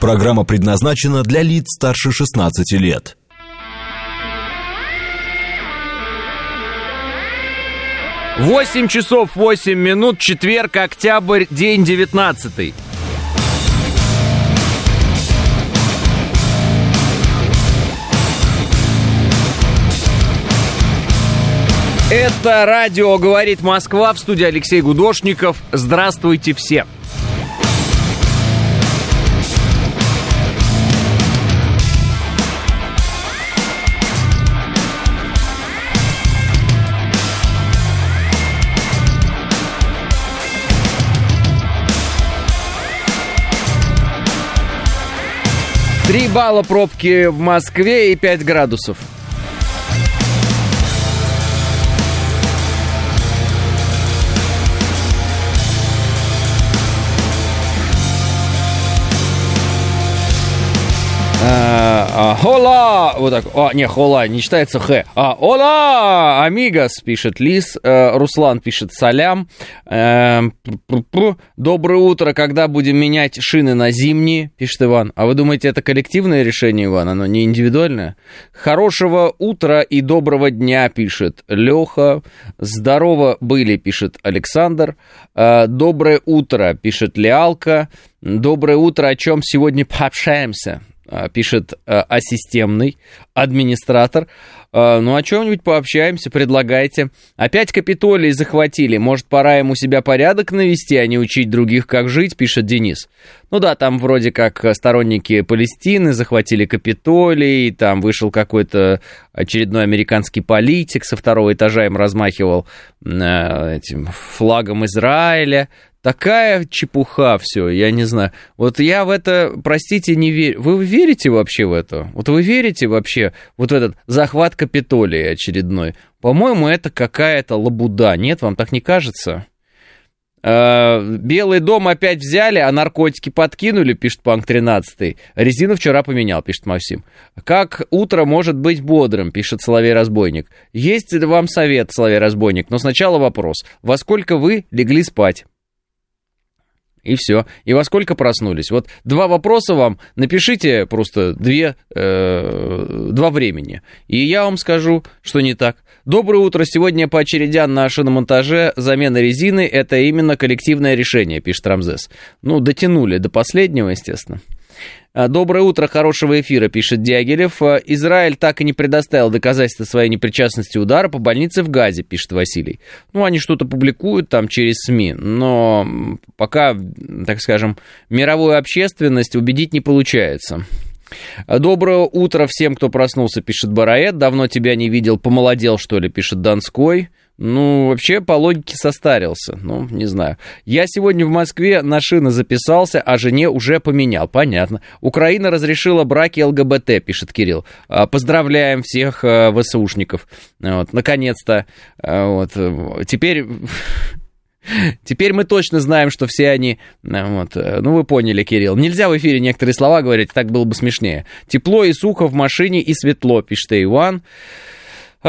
Программа предназначена для лиц старше 16 лет. Восемь часов восемь минут, четверг, октябрь, день девятнадцатый. Это радио «Говорит Москва» в студии Алексей Гудошников. Здравствуйте все! Три балла пробки в Москве и 5 градусов. А, Хола! Вот так. А, не, хола, не читается х. А, Ола! Амигос, пишет Лис. Э, Руслан пишет Салям. Э, Доброе утро, когда будем менять шины на зимние, пишет Иван. А вы думаете, это коллективное решение, Иван? Оно не индивидуальное? Хорошего утра и доброго дня, пишет Леха. Здорово были, пишет Александр. Э, Доброе утро, пишет Леалка. Доброе утро, о чем сегодня пообщаемся? А, пишет а, асистемный администратор. Ну, о чем-нибудь пообщаемся, предлагайте. Опять Капитолий захватили. Может, пора ему себя порядок навести, а не учить других, как жить, пишет Денис. Ну да, там вроде как сторонники Палестины захватили Капитолий, там вышел какой-то очередной американский политик со второго этажа им размахивал этим флагом Израиля. Такая чепуха все, я не знаю. Вот я в это, простите, не верю. Вы верите вообще в это? Вот вы верите вообще вот в этот захват Капитолия очередной? По-моему, это какая-то лабуда. Нет, вам так не кажется? А, Белый дом опять взяли, а наркотики подкинули, пишет Панк 13. Резину вчера поменял, пишет Максим. Как утро может быть бодрым, пишет Соловей Разбойник. Есть вам совет, Соловей Разбойник, но сначала вопрос. Во сколько вы легли спать? И все. И во сколько проснулись? Вот два вопроса вам, напишите просто две, э, два времени, и я вам скажу, что не так. Доброе утро. Сегодня по очередям на шиномонтаже замена резины – это именно коллективное решение, пишет Рамзес. Ну, дотянули до последнего, естественно. А, Доброе утро, хорошего эфира, пишет Дягилев. А, Израиль так и не предоставил доказательства своей непричастности удара по больнице в Газе, пишет Василий. Ну, они что-то публикуют там через СМИ, но пока, так скажем, мировую общественность убедить не получается. Доброе утро всем, кто проснулся, пишет Бараэт. Давно тебя не видел, помолодел, что ли, пишет Донской. Ну, вообще, по логике состарился. Ну, не знаю. Я сегодня в Москве на шины записался, а жене уже поменял. Понятно. Украина разрешила браки ЛГБТ, пишет Кирилл. А, поздравляем всех а, ВСУшников. Вот, наконец-то. А, вот. Теперь... Теперь мы точно знаем, что все они... Вот, ну, вы поняли, Кирилл. Нельзя в эфире некоторые слова говорить, так было бы смешнее. Тепло и сухо в машине и светло, пишет Иван. А,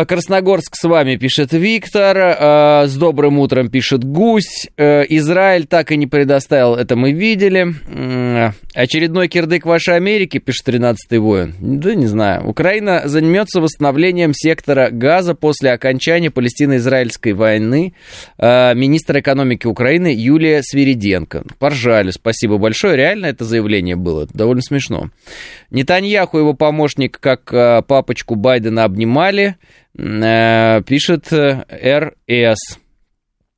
Красногорск с вами, пишет Виктор. А, с добрым утром, пишет Гусь. Э, Израиль так и не предоставил, это мы видели. Очередной кирдык вашей Америки, пишет 13-й воин. Да не знаю. Украина займется восстановлением сектора газа после окончания палестино-израильской войны. А, министр экономики Украины Юлия Свириденко. Поржали, спасибо большое. Реально это заявление было. Довольно смешно. Нетаньяху его помощник, как папочку Байдена, обнимали. Э, пишет э, РС.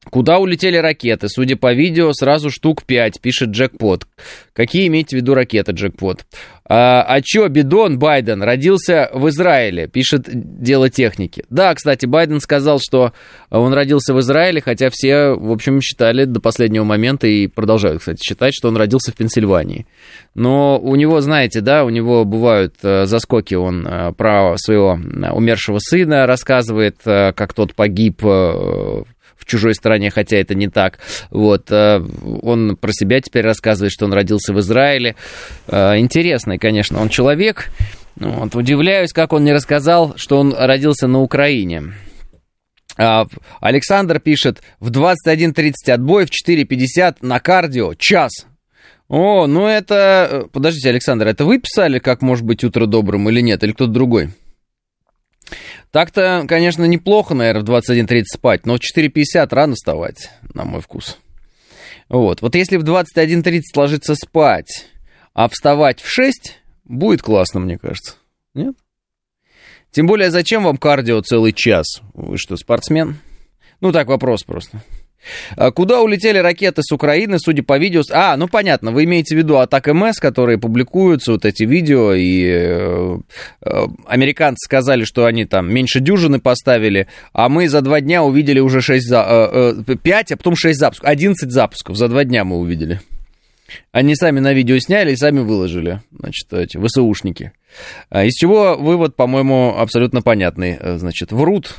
Куда улетели ракеты? Судя по видео, сразу штук 5, пишет Джекпот. Какие имеете в виду ракеты, Джекпот? А, а чё, Бидон Байден родился в Израиле, пишет Дело техники. Да, кстати, Байден сказал, что он родился в Израиле, хотя все, в общем, считали до последнего момента и продолжают, кстати, считать, что он родился в Пенсильвании. Но у него, знаете, да, у него бывают э, заскоки, он э, про своего умершего сына рассказывает, э, как тот погиб в чужой стране, хотя это не так. Вот, э, он про себя теперь рассказывает, что он родился в Израиле. Э, интересный, конечно, он человек. Вот, удивляюсь, как он не рассказал, что он родился на Украине. А, Александр пишет, в 21.30 отбой, в 4.50 на кардио, час. О, ну это... Подождите, Александр, это вы писали, как может быть утро добрым или нет, или кто-то другой? Так-то, конечно, неплохо, наверное, в 21.30 спать, но в 4.50 рано вставать, на мой вкус. Вот. Вот если в 21.30 ложиться спать, а вставать в 6, будет классно, мне кажется. Нет? Тем более, зачем вам кардио целый час? Вы что, спортсмен? Ну, так вопрос просто. А куда улетели ракеты с Украины, судя по видео? А, ну понятно, вы имеете в виду атак МС, которые публикуются, вот эти видео, и э, э, американцы сказали, что они там меньше дюжины поставили, а мы за два дня увидели уже 6 за, э, 5, а потом 6 запусков, 11 запусков за два дня мы увидели. Они сами на видео сняли и сами выложили, значит, эти ВСУшники. А из чего вывод, по-моему, абсолютно понятный. Значит, врут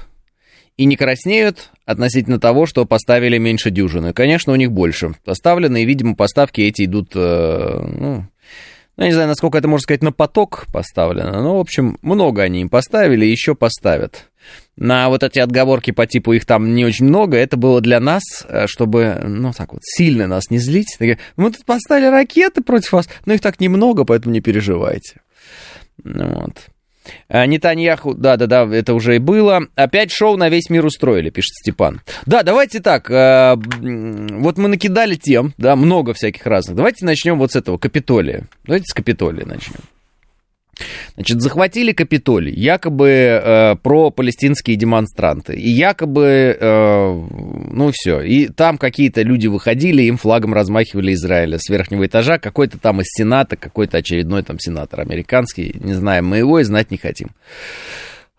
и не краснеют относительно того, что поставили меньше дюжины. Конечно, у них больше поставлены, и, видимо, поставки эти идут, э, ну, ну, не знаю, насколько это можно сказать, на поток поставлено. Но, в общем, много они им поставили, еще поставят. На вот эти отговорки по типу их там не очень много, это было для нас, э, чтобы, ну, так вот, сильно нас не злить. Мы тут поставили ракеты против вас, но их так немного, поэтому не переживайте. Ну вот. А, Нетаньяху, да-да-да, это уже и было. Опять шоу на весь мир устроили, пишет Степан. Да, давайте так, э, вот мы накидали тем, да, много всяких разных. Давайте начнем вот с этого, Капитолия. Давайте с Капитолия начнем. Значит, захватили Капитолий, якобы э, про палестинские демонстранты. И якобы, э, ну все, и там какие-то люди выходили, им флагом размахивали Израиля с верхнего этажа, какой-то там из Сената, какой-то очередной там сенатор американский, не знаем мы его и знать не хотим.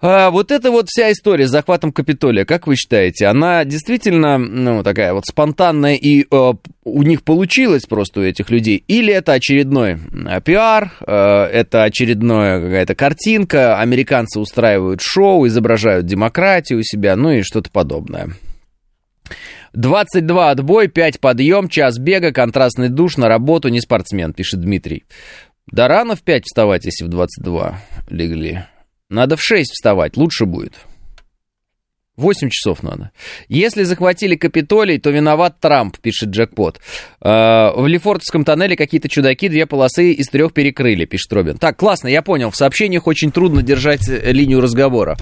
А вот эта вот вся история с захватом Капитолия, как вы считаете, она действительно, ну, такая вот спонтанная и э, у них получилось просто у этих людей? Или это очередной э, пиар, э, это очередная какая-то картинка, американцы устраивают шоу, изображают демократию у себя, ну и что-то подобное? 22 отбой, 5 подъем, час бега, контрастный душ, на работу, не спортсмен, пишет Дмитрий. Да рано в 5 вставать, если в 22 легли. Надо в 6 вставать, лучше будет. 8 часов надо. Если захватили Капитолий, то виноват Трамп, пишет Джекпот. Э, в Лефортовском тоннеле какие-то чудаки две полосы из трех перекрыли, пишет Робин. Так, классно, я понял. В сообщениях очень трудно держать э, линию разговора.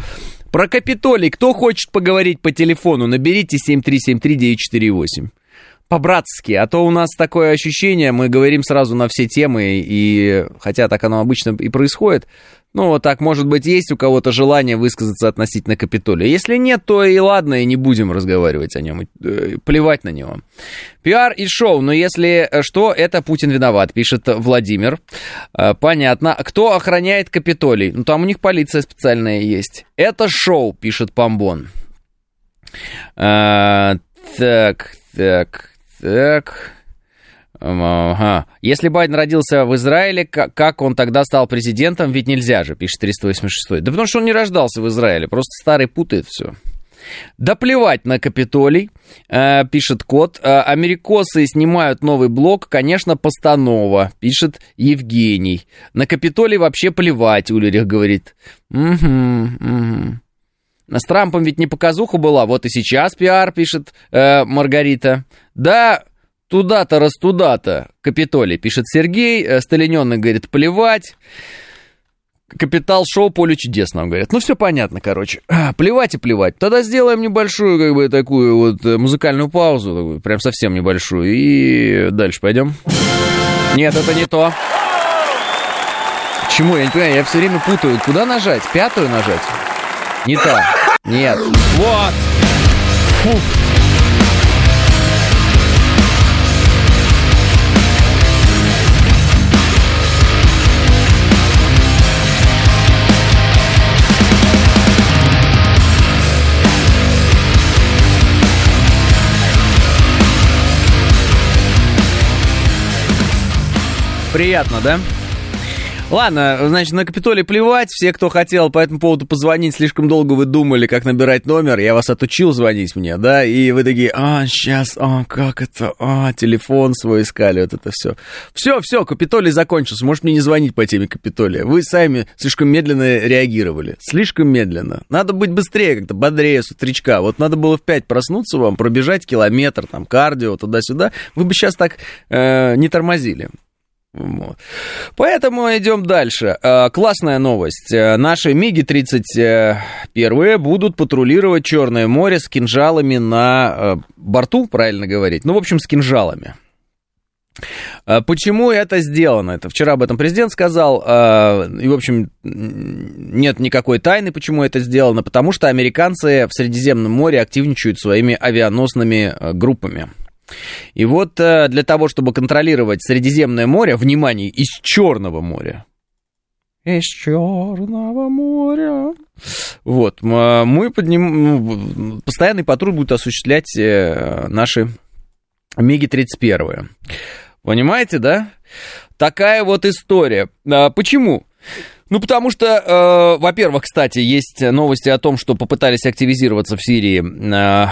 Про Капитолий, кто хочет поговорить по телефону, наберите 7373948 по-братски, а то у нас такое ощущение, мы говорим сразу на все темы, и хотя так оно обычно и происходит, ну, вот так, может быть, есть у кого-то желание высказаться относительно Капитолия. Если нет, то и ладно, и не будем разговаривать о нем, э, плевать на него. Пиар и шоу, но если что, это Путин виноват, пишет Владимир. Э, понятно. Кто охраняет Капитолий? Ну, там у них полиция специальная есть. Это шоу, пишет Помбон. А, так, так, так... Ага. Если Байден родился в Израиле, как он тогда стал президентом? Ведь нельзя же, пишет 386. Да потому что он не рождался в Израиле, просто старый путает все. Да плевать на Капитолий, э, пишет Кот. Э, америкосы снимают новый блок, конечно, постанова, пишет Евгений. На Капитолий вообще плевать, Улерих говорит. Угу, угу. С Трампом ведь не показуха была, вот и сейчас пиар, пишет э, Маргарита. Да, Туда-то, раз туда-то, Капитолий, пишет Сергей. Э, Сталиненный говорит, плевать. Капитал шоу поле чудес нам говорят. Ну, все понятно, короче. Плевать и плевать. Тогда сделаем небольшую, как бы, такую вот э, музыкальную паузу, такую, прям совсем небольшую. И дальше пойдем. Нет, это не то. Чему? Я не понимаю, я все время путаю. Куда нажать? Пятую нажать? Не та. Нет. Вот. Фу. Приятно, да? Ладно, значит, на Капитолий плевать. Все, кто хотел по этому поводу позвонить, слишком долго вы думали, как набирать номер. Я вас отучил звонить мне, да? И вы такие, а, сейчас, а, как это, а, телефон свой искали, вот это все. Все, все, Капитолий закончился. Может мне не звонить по теме Капитолия. Вы сами слишком медленно реагировали. Слишком медленно. Надо быть быстрее, как-то бодрее с утречка. Вот надо было в 5 проснуться вам, пробежать километр, там, кардио, туда-сюда. Вы бы сейчас так э, не тормозили. Поэтому идем дальше. Э, классная новость. Э, наши МиГи-31 будут патрулировать Черное море с кинжалами на э, борту, правильно говорить? Ну, в общем, с кинжалами. Почему это сделано? Это вчера об этом президент сказал, и, в общем, нет никакой тайны, почему это сделано, потому что американцы в Средиземном море активничают своими авианосными группами. И вот э, для того, чтобы контролировать Средиземное море, внимание, из Черного моря, из Черного моря. Вот, мы подним... Ну, постоянный патруль будет осуществлять э, наши МиГи-31. Понимаете, да? Такая вот история. А почему? Ну, потому что, э, во-первых, кстати, есть новости о том, что попытались активизироваться в Сирии э,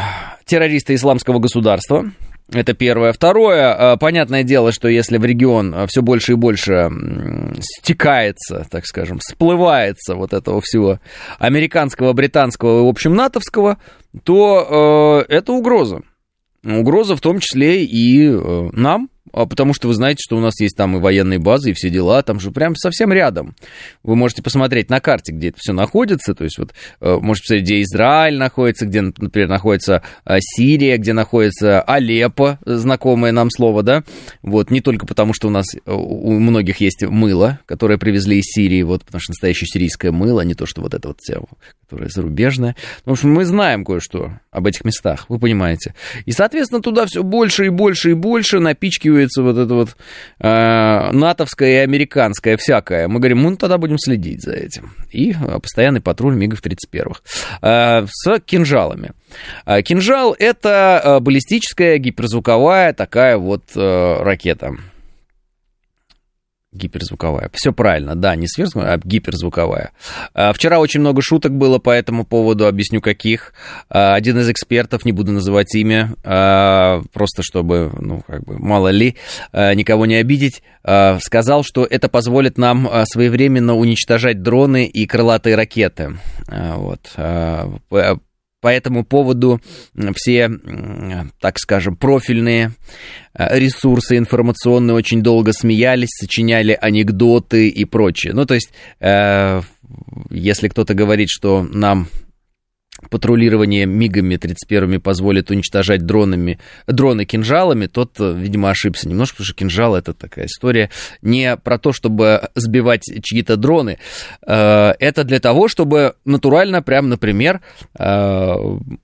террористы исламского государства. Это первое. Второе, э, понятное дело, что если в регион э, все больше и больше стекается, так скажем, всплывается вот этого всего американского, британского и, в общем, натовского, то э, это угроза. Угроза в том числе и э, нам, а потому что вы знаете, что у нас есть там и военные базы, и все дела, там же прям совсем рядом. Вы можете посмотреть на карте, где это все находится, то есть вот э, можете посмотреть, где Израиль находится, где, например, находится э, Сирия, где находится Алеппо, знакомое нам слово, да, вот, не только потому, что у нас э, у многих есть мыло, которое привезли из Сирии, вот, потому что настоящее сирийское мыло, а не то, что вот это вот все, которое зарубежное. В общем, мы знаем кое-что об этих местах, вы понимаете. И, соответственно, туда все больше и больше и больше напичкивают впихивается вот это вот э, натовское и американское всякое. Мы говорим, мы ну, тогда будем следить за этим. И э, постоянный патруль МиГов 31-х э, с кинжалами. Э, кинжал — это э, баллистическая гиперзвуковая такая вот э, ракета. Гиперзвуковая. Все правильно, да, не сверхзвуковая, а гиперзвуковая. А, вчера очень много шуток было по этому поводу, объясню каких. А, один из экспертов, не буду называть имя, а, просто чтобы, ну, как бы, мало ли, никого не обидеть, сказал, что это позволит нам своевременно уничтожать дроны и крылатые ракеты. Вот по этому поводу все, так скажем, профильные э, ресурсы информационные очень долго смеялись, сочиняли анекдоты и прочее. Ну, то есть, э, если кто-то говорит, что нам патрулирование МИГами 31-ми позволит уничтожать дронами, дроны кинжалами, тот, видимо, ошибся немножко, потому что кинжал это такая история не про то, чтобы сбивать чьи-то дроны, э, это для того, чтобы натурально, прям, например, э,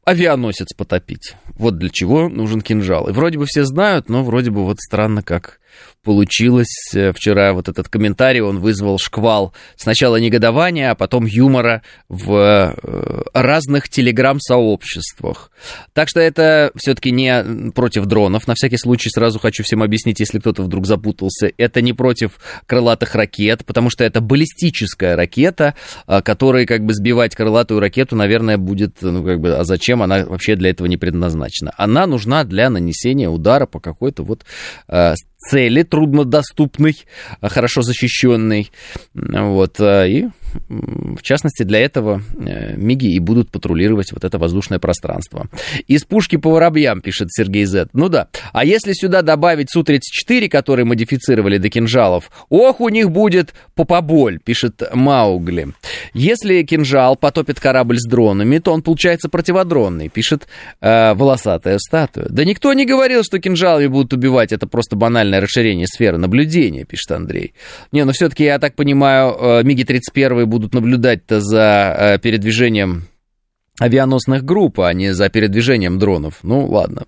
авианосец потопить. Вот для чего нужен кинжал. И вроде бы все знают, но вроде бы вот странно, как получилось. Э, вчера вот этот комментарий, он вызвал шквал сначала негодования, а потом юмора в э, разных телеграм-сообществах. Так что это все-таки не против дронов. На всякий случай сразу хочу всем объяснить, если кто-то вдруг запутался. Это не против крылатых ракет, потому что это баллистическая ракета, э, которая как бы сбивать крылатую ракету, наверное, будет, ну как бы, а зачем она вообще для этого не предназначена? Она нужна для нанесения удара по какой-то вот цели труднодоступной, а хорошо защищенной. Вот, а, и в частности, для этого э, МИГи и будут патрулировать вот это воздушное пространство. Из пушки по воробьям, пишет Сергей Зет. Ну да. А если сюда добавить Су-34, который модифицировали до кинжалов, ох, у них будет попоболь, пишет Маугли. Если кинжал потопит корабль с дронами, то он получается противодронный, пишет э, волосатая статуя. Да никто не говорил, что кинжалами будут убивать, это просто банальное расширение сферы наблюдения, пишет Андрей. Не, ну все-таки, я так понимаю, э, МиГи-31 которые будут наблюдать-то за э, передвижением авианосных групп, а не за передвижением дронов. Ну, ладно.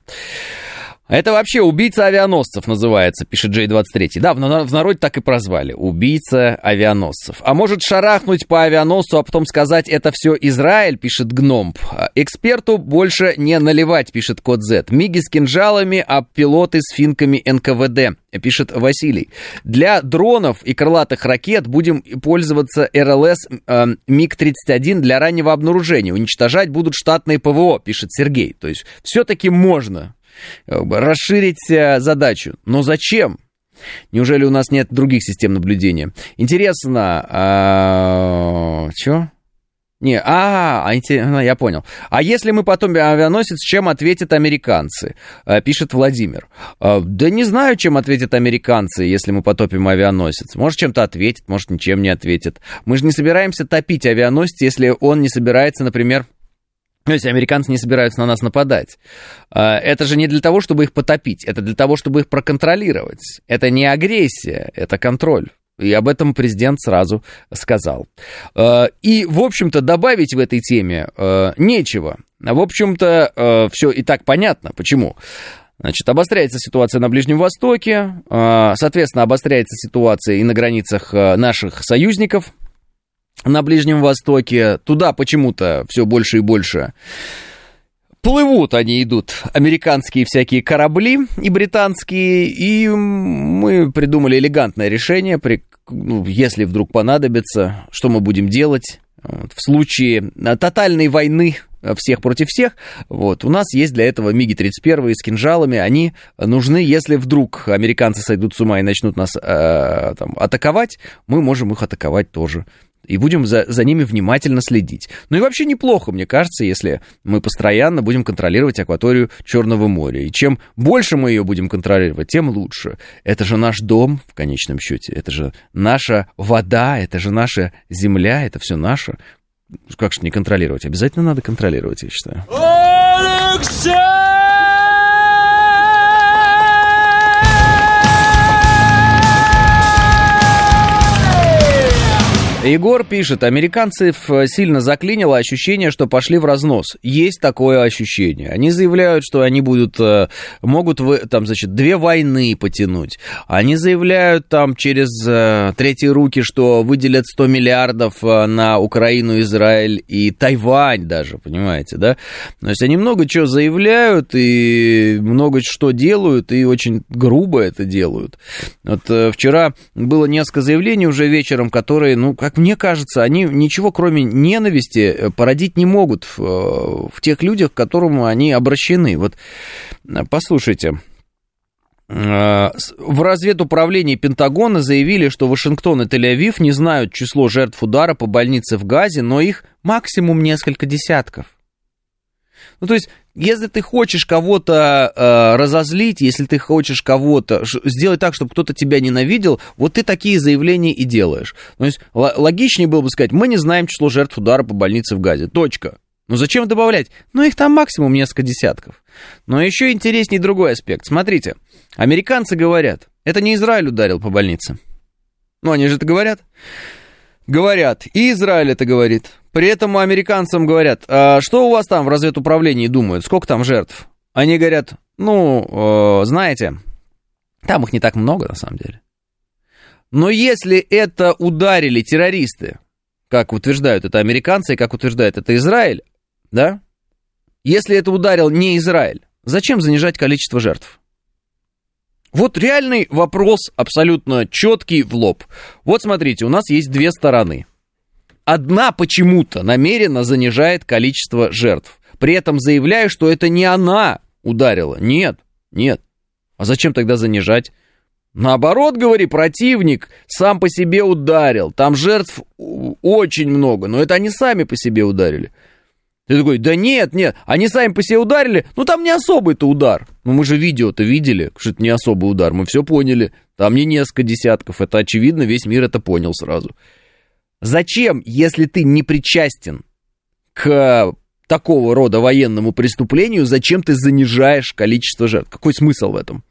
Это вообще убийца авианосцев называется, пишет J23. Да, в народе так и прозвали. Убийца авианосцев. А может шарахнуть по авианосцу, а потом сказать, это все Израиль, пишет Гномб. Эксперту больше не наливать, пишет Код Z. Миги с кинжалами, а пилоты с финками НКВД, пишет Василий. Для дронов и крылатых ракет будем пользоваться РЛС э, МиГ-31 для раннего обнаружения. Уничтожать будут штатные ПВО, пишет Сергей. То есть все-таки можно расширить э, задачу. Но зачем? Неужели у нас нет других систем наблюдения? Интересно, а... что? Не, а, а, а, я понял. А если мы потом авианосец, чем ответят американцы? Э, пишет Владимир. Э, да не знаю, чем ответят американцы, если мы потопим авианосец. Может, чем-то ответит, может, ничем не ответит. Мы же не собираемся топить авианосец, если он не собирается, например, то есть американцы не собираются на нас нападать. А, это же не для того, чтобы их потопить, это для того, чтобы их проконтролировать. Это не агрессия, это контроль. И об этом президент сразу сказал. А, и, в общем-то, добавить в этой теме а, нечего. В общем-то, все и так понятно. Почему? Значит, обостряется ситуация на Ближнем Востоке, соответственно, обостряется ситуация и на границах наших союзников, на Ближнем Востоке. Туда почему-то все больше и больше плывут они идут, американские всякие корабли и британские, и мы придумали элегантное решение, при, ну, если вдруг понадобится, что мы будем делать в случае тотальной войны всех против всех, вот, у нас есть для этого МиГи-31 с кинжалами, они нужны, если вдруг американцы сойдут с ума и начнут нас э, там, атаковать, мы можем их атаковать тоже и будем за, за ними внимательно следить. Ну и вообще неплохо, мне кажется, если мы постоянно будем контролировать акваторию Черного моря. И чем больше мы ее будем контролировать, тем лучше. Это же наш дом, в конечном счете. Это же наша вода, это же наша земля, это все наше. Как же не контролировать? Обязательно надо контролировать, я считаю. Алексей! Егор пишет, американцев э, сильно заклинило ощущение, что пошли в разнос. Есть такое ощущение. Они заявляют, что они будут, э, могут, там, значит, две войны потянуть. Они заявляют там через э, третьи руки, что выделят 100 миллиардов на Украину, Израиль и Тайвань даже, понимаете, да? То есть они много чего заявляют и много что делают, и очень грубо это делают. Вот вчера было несколько заявлений уже вечером, которые, ну, как мне кажется, они ничего кроме ненависти э, породить не могут в, э, в тех людях, к которым они обращены. Вот э, послушайте. В разведуправлении Пентагона заявили, что Вашингтон и Тель-Авив не знают число жертв удара по больнице в Газе, но их максимум несколько десятков. Ну, то есть, если ты хочешь кого-то э, разозлить, если ты хочешь кого-то сделать так, чтобы кто-то тебя ненавидел, вот ты такие заявления и делаешь. То есть, логичнее было бы сказать, мы не знаем число жертв удара по больнице в Газе. Точка. Ну зачем добавлять? Ну их там максимум несколько десятков. Но еще интереснее другой аспект. Смотрите, американцы говорят, это не Израиль ударил по больнице. Ну они же это говорят. Говорят, и Израиль это говорит. При этом американцам говорят, а что у вас там в разведуправлении думают, сколько там жертв? Они говорят, ну, э, знаете, там их не так много на самом деле. Но если это ударили террористы, как утверждают это американцы и как утверждает это Израиль, да? Если это ударил не Израиль, зачем занижать количество жертв? Вот реальный вопрос, абсолютно четкий в лоб. Вот смотрите, у нас есть две стороны – одна почему-то намеренно занижает количество жертв. При этом заявляя, что это не она ударила. Нет, нет. А зачем тогда занижать? Наоборот, говори, противник сам по себе ударил. Там жертв очень много, но это они сами по себе ударили. Ты такой, да нет, нет, они сами по себе ударили, ну там не особый-то удар. Ну мы же видео-то видели, что это не особый удар, мы все поняли. Там не несколько десятков, это очевидно, весь мир это понял сразу. Зачем, если ты не причастен к такого рода военному преступлению, зачем ты занижаешь количество жертв? Какой смысл в этом?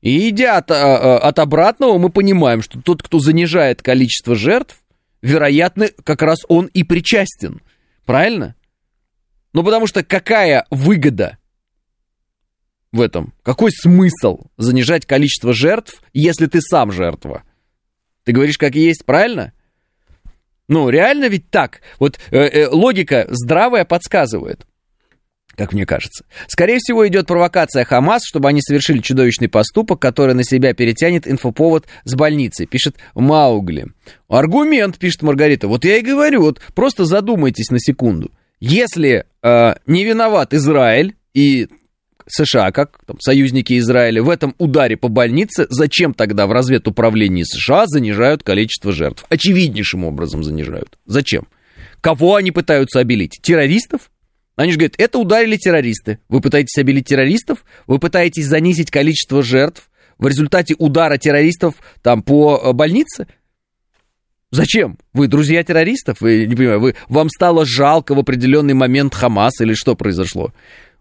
И идя от, а, а, от обратного, мы понимаем, что тот, кто занижает количество жертв, вероятно, как раз он и причастен. Правильно? Ну, потому что какая выгода в этом? Какой смысл занижать количество жертв, если ты сам жертва? Ты говоришь, как есть, правильно? Ну, реально ведь так. Вот э, э, логика здравая подсказывает как мне кажется. Скорее всего, идет провокация Хамас, чтобы они совершили чудовищный поступок, который на себя перетянет инфоповод с больницей, пишет Маугли. Аргумент, пишет Маргарита. Вот я и говорю, вот просто задумайтесь на секунду. Если э, не виноват Израиль и США, как там, союзники Израиля, в этом ударе по больнице, зачем тогда в разведуправлении США занижают количество жертв? Очевиднейшим образом занижают. Зачем? Кого они пытаются обелить? Террористов? Они же говорят, это ударили террористы. Вы пытаетесь обелить террористов? Вы пытаетесь занизить количество жертв в результате удара террористов там по э, больнице? Зачем? Вы друзья террористов? Вы, не понимаю, вы, вам стало жалко в определенный момент Хамас или что произошло?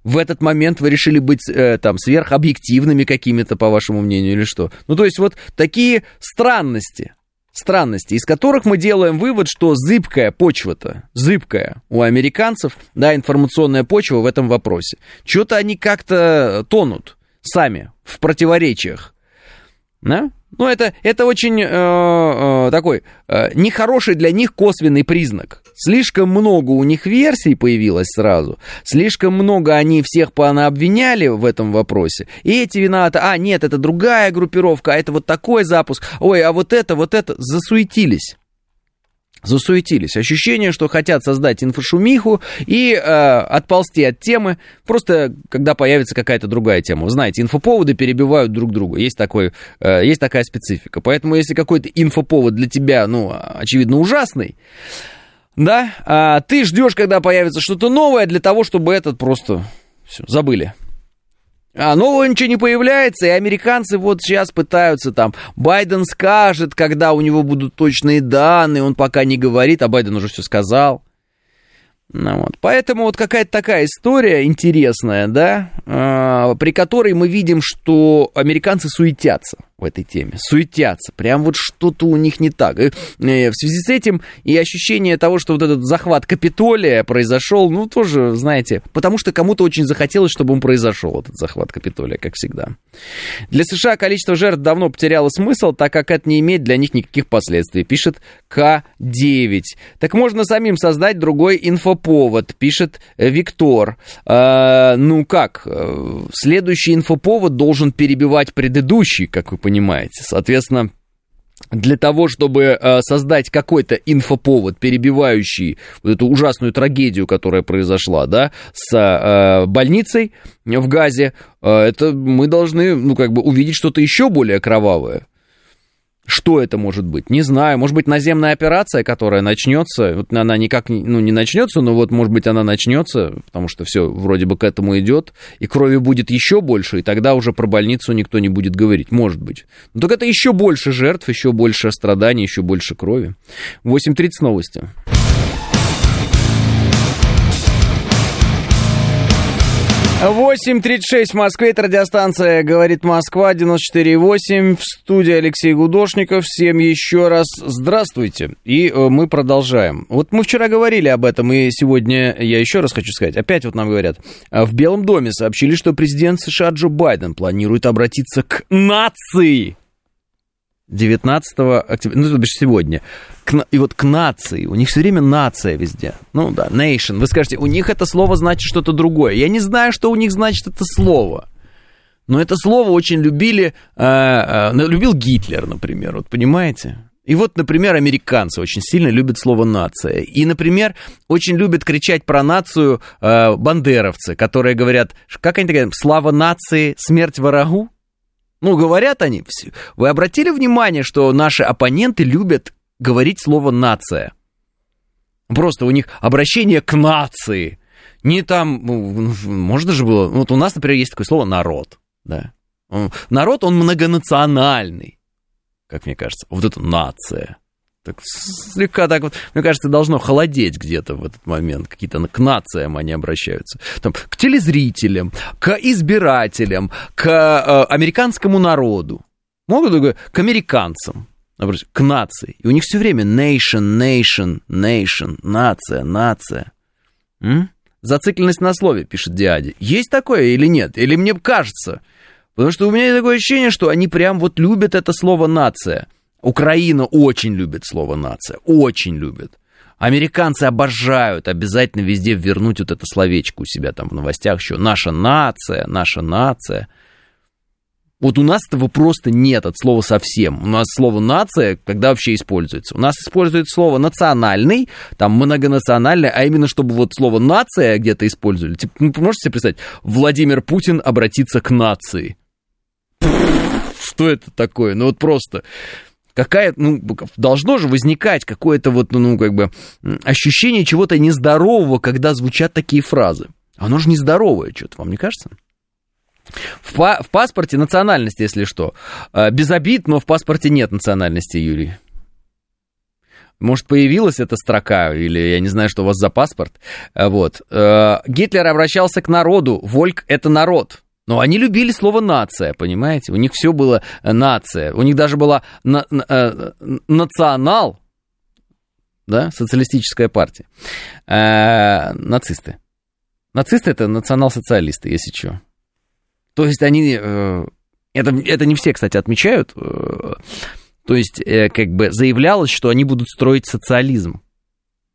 в этот момент вы решили быть э, там сверхобъективными какими-то, по вашему мнению, или что? Ну, то есть вот такие странности, странности, из которых мы делаем вывод, что зыбкая почва-то, зыбкая у американцев, да, информационная почва в этом вопросе. Что-то они как-то тонут сами в противоречиях. Да? Ну, это, это очень э, э, такой э, нехороший для них косвенный признак. Слишком много у них версий появилось сразу, слишком много они всех понаобвиняли в этом вопросе, и эти виноваты, а, нет, это другая группировка, а это вот такой запуск, ой, а вот это, вот это, засуетились засуетились. Ощущение, что хотят создать инфошумиху и э, отползти от темы, просто когда появится какая-то другая тема. Вы знаете, инфоповоды перебивают друг друга. Есть, такой, э, есть такая специфика. Поэтому, если какой-то инфоповод для тебя, ну, очевидно, ужасный, да, а ты ждешь, когда появится что-то новое для того, чтобы этот просто все, забыли. А нового ничего не появляется, и американцы вот сейчас пытаются там, Байден скажет, когда у него будут точные данные, он пока не говорит, а Байден уже все сказал. Ну, вот. Поэтому вот какая-то такая история интересная, да, э, при которой мы видим, что американцы суетятся в этой теме, суетятся, прям вот что-то у них не так. И, э, в связи с этим и ощущение того, что вот этот захват Капитолия произошел, ну, тоже, знаете, потому что кому-то очень захотелось, чтобы он произошел, этот захват Капитолия, как всегда. Для США количество жертв давно потеряло смысл, так как это не имеет для них никаких последствий, пишет К9. Так можно самим создать другой инфоповод, пишет Виктор. Э, ну как, э, следующий инфоповод должен перебивать предыдущий, как вы понимаете. Соответственно, для того, чтобы э, создать какой-то инфоповод, перебивающий вот эту ужасную трагедию, которая произошла, да, с э, больницей в Газе, э, это мы должны, ну, как бы увидеть что-то еще более кровавое. Что это может быть? Не знаю. Может быть, наземная операция, которая начнется. Вот она никак ну, не начнется, но вот, может быть, она начнется, потому что все вроде бы к этому идет, и крови будет еще больше, и тогда уже про больницу никто не будет говорить. Может быть. Но только это еще больше жертв, еще больше страданий, еще больше крови. 8.30 новости. 8.36 в Москве, это радиостанция «Говорит Москва», 94.8, в студии Алексей Гудошников. Всем еще раз здравствуйте. И э, мы продолжаем. Вот мы вчера говорили об этом, и сегодня я еще раз хочу сказать. Опять вот нам говорят, э, в Белом доме сообщили, что президент США Джо Байден планирует обратиться к нации 19 октября, ну, то бишь сегодня, к, и вот к нации, у них все время нация везде, ну да, nation, вы скажете, у них это слово значит что-то другое, я не знаю, что у них значит это слово, но это слово очень любили, э, э, любил Гитлер, например, вот понимаете? И вот, например, американцы очень сильно любят слово «нация». И, например, очень любят кричать про нацию э, бандеровцы, которые говорят, как они говорят, «Слава нации, смерть врагу». Ну, говорят они. Вы обратили внимание, что наши оппоненты любят говорить слово «нация»? Просто у них обращение к нации. Не там, ну, можно же было, вот у нас, например, есть такое слово «народ», да. Народ, он многонациональный, как мне кажется. Вот это нация так слегка так вот, мне кажется, должно холодеть где-то в этот момент. Какие-то к нациям они обращаются. Там, к телезрителям, к избирателям, к э, американскому народу. Могут говорить, к американцам, к нации. И у них все время nation, nation, nation, нация, нация. М? Зацикленность на слове, пишет Диади. Есть такое или нет? Или мне кажется? Потому что у меня такое ощущение, что они прям вот любят это слово «нация». Украина очень любит слово «нация», очень любит. Американцы обожают обязательно везде вернуть вот это словечко у себя там в новостях еще. Наша нация, наша нация. Вот у нас этого просто нет от слова совсем. У нас слово «нация» когда вообще используется? У нас используется слово «национальный», там многонациональный, а именно чтобы вот слово «нация» где-то использовали. Типа, ну, можете себе представить, Владимир Путин обратится к нации. Что это такое? Ну вот просто какая, ну, должно же возникать какое-то вот, ну, как бы, ощущение чего-то нездорового, когда звучат такие фразы. Оно же нездоровое что-то, вам не кажется? В, па- в паспорте национальность, если что. А, без обид, но в паспорте нет национальности, Юрий. Может, появилась эта строка, или я не знаю, что у вас за паспорт. А, вот. А, Гитлер обращался к народу. Вольк — это народ. Но они любили слово нация, понимаете? У них все было э, нация. У них даже была на, на, э, национал, да, социалистическая партия. Э, нацисты. Нацисты это национал-социалисты, если что. То есть они... Э, это, это не все, кстати, отмечают. Э, то есть, э, как бы заявлялось, что они будут строить социализм.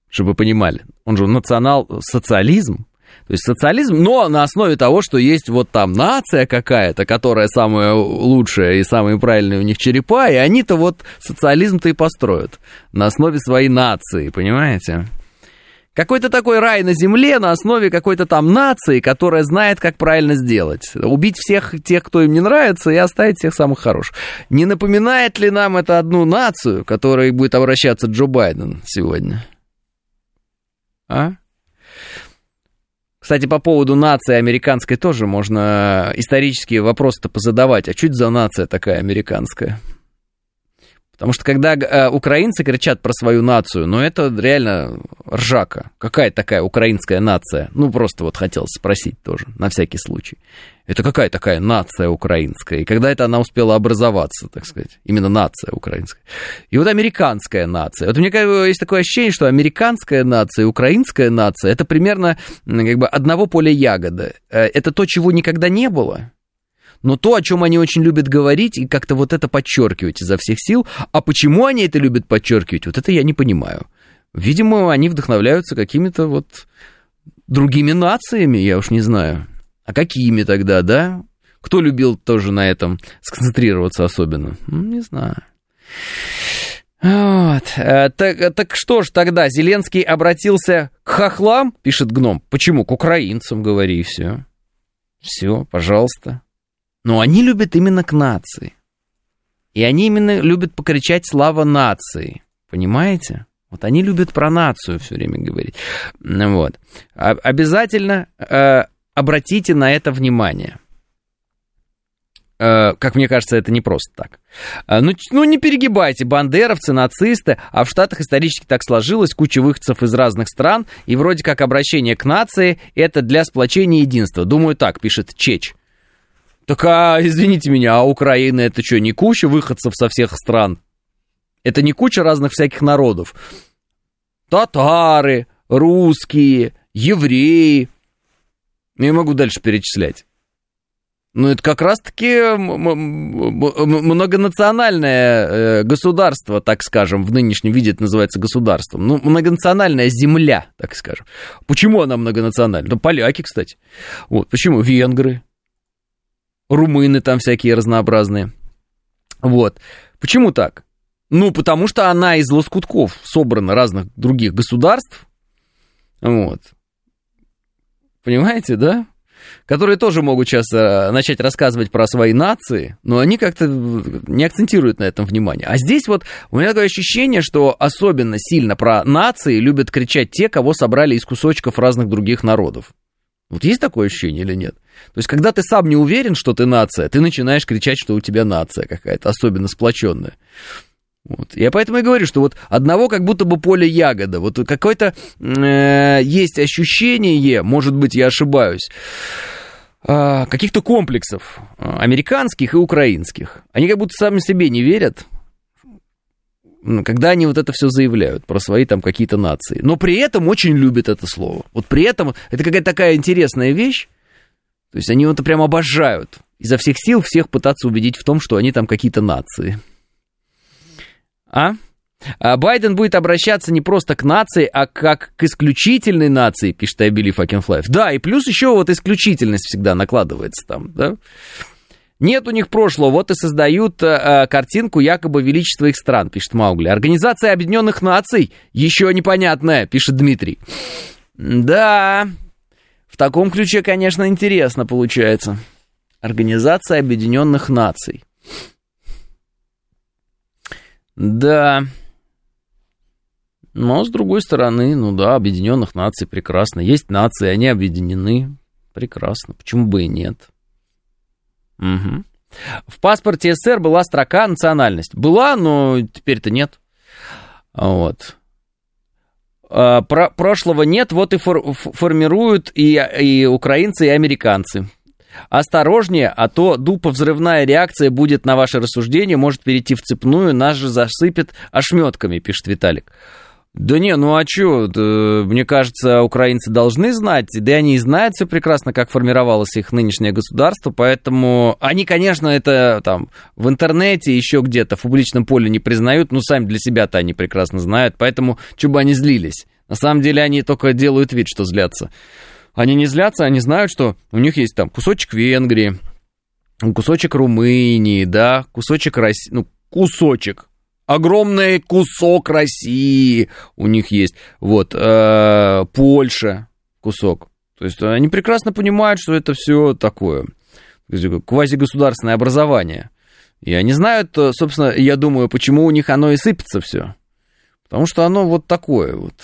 Чтобы вы понимали. Он же национал-социализм. То есть социализм, но на основе того, что есть вот там нация какая-то, которая самая лучшая и самые правильные у них черепа, и они-то вот социализм-то и построят на основе своей нации, понимаете? Какой-то такой рай на земле на основе какой-то там нации, которая знает, как правильно сделать. Убить всех тех, кто им не нравится, и оставить всех самых хороших. Не напоминает ли нам это одну нацию, которой будет обращаться Джо Байден сегодня? А? Кстати, по поводу нации американской тоже можно исторические вопросы-то позадавать. А чуть за нация такая американская? Потому что когда э, украинцы кричат про свою нацию, ну это реально ржака. Какая такая украинская нация? Ну просто вот хотел спросить тоже, на всякий случай. Это какая такая нация украинская? И когда это она успела образоваться, так сказать? Именно нация украинская. И вот американская нация. Вот у меня есть такое ощущение, что американская нация и украинская нация это примерно как бы одного поля ягода. Э, это то, чего никогда не было но то, о чем они очень любят говорить и как-то вот это подчеркивать изо всех сил, а почему они это любят подчеркивать, вот это я не понимаю. Видимо, они вдохновляются какими-то вот другими нациями, я уж не знаю. А какими тогда, да? Кто любил тоже на этом сконцентрироваться особенно? Ну, не знаю. Вот. Э, так, так что ж тогда, Зеленский обратился к хохлам, пишет гном. Почему? К украинцам, говори, и все. Все, пожалуйста. Но они любят именно к нации. И они именно любят покричать «Слава нации». Понимаете? Вот они любят про нацию все время говорить. Вот. Обязательно э, обратите на это внимание. Э, как мне кажется, это не просто так. Э, ну, ну, не перегибайте, бандеровцы, нацисты, а в Штатах исторически так сложилось, куча выходцев из разных стран, и вроде как обращение к нации это для сплочения единства. Думаю, так, пишет Чеч. Так, а, извините меня, а Украина это что, не куча выходцев со всех стран? Это не куча разных всяких народов? Татары, русские, евреи. Я могу дальше перечислять. Ну, это как раз-таки многонациональное э, государство, так скажем, в нынешнем виде это называется государством. Ну, многонациональная земля, так скажем. Почему она многонациональная? Ну, поляки, кстати. Вот, почему? Венгры, румыны там всякие разнообразные. Вот. Почему так? Ну, потому что она из лоскутков собрана разных других государств. Вот. Понимаете, да? Которые тоже могут сейчас э, начать рассказывать про свои нации, но они как-то не акцентируют на этом внимание. А здесь вот у меня такое ощущение, что особенно сильно про нации любят кричать те, кого собрали из кусочков разных других народов. Вот есть такое ощущение или нет? То есть, когда ты сам не уверен, что ты нация, ты начинаешь кричать, что у тебя нация какая-то, особенно сплоченная. Вот. Я поэтому и говорю, что вот одного как будто бы поле ягода. Вот какое-то э, есть ощущение, может быть, я ошибаюсь, э, каких-то комплексов э, американских и украинских. Они как будто сами себе не верят, когда они вот это все заявляют про свои там какие-то нации. Но при этом очень любят это слово. Вот при этом это какая-то такая интересная вещь. То есть они это прям обожают. Изо всех сил всех пытаться убедить в том, что они там какие-то нации. А? а Байден будет обращаться не просто к нации, а как к исключительной нации, пишет I Believe. Да, и плюс еще вот исключительность всегда накладывается там, да. Нет у них прошлого, вот и создают э, картинку якобы величества их стран, пишет Маугли. Организация Объединенных Наций еще непонятная, пишет Дмитрий. Да, в таком ключе, конечно, интересно получается. Организация Объединенных Наций. Да. Но, с другой стороны, ну да, Объединенных Наций прекрасно. Есть нации, они объединены. Прекрасно. Почему бы и нет? Угу. В паспорте СССР была строка национальность. Была, но теперь-то нет. Вот. А, про прошлого нет, вот и фор формируют и, и украинцы, и американцы. Осторожнее, а то дупо-взрывная реакция будет на ваше рассуждение, может перейти в цепную, нас же засыпет ошметками, пишет Виталик. Да не, ну а что, мне кажется, украинцы должны знать, да и они и знают все прекрасно, как формировалось их нынешнее государство, поэтому они, конечно, это там в интернете, еще где-то в публичном поле не признают, но сами для себя-то они прекрасно знают, поэтому что бы они злились. На самом деле они только делают вид, что злятся. Они не злятся, они знают, что у них есть там кусочек Венгрии, кусочек Румынии, да, кусочек России, ну, кусочек, огромный кусок России у них есть, вот, э, Польша кусок. То есть они прекрасно понимают, что это все такое, квазигосударственное образование. И они знают, э, собственно, я думаю, почему у них оно и сыпется все. Потому что оно вот такое вот.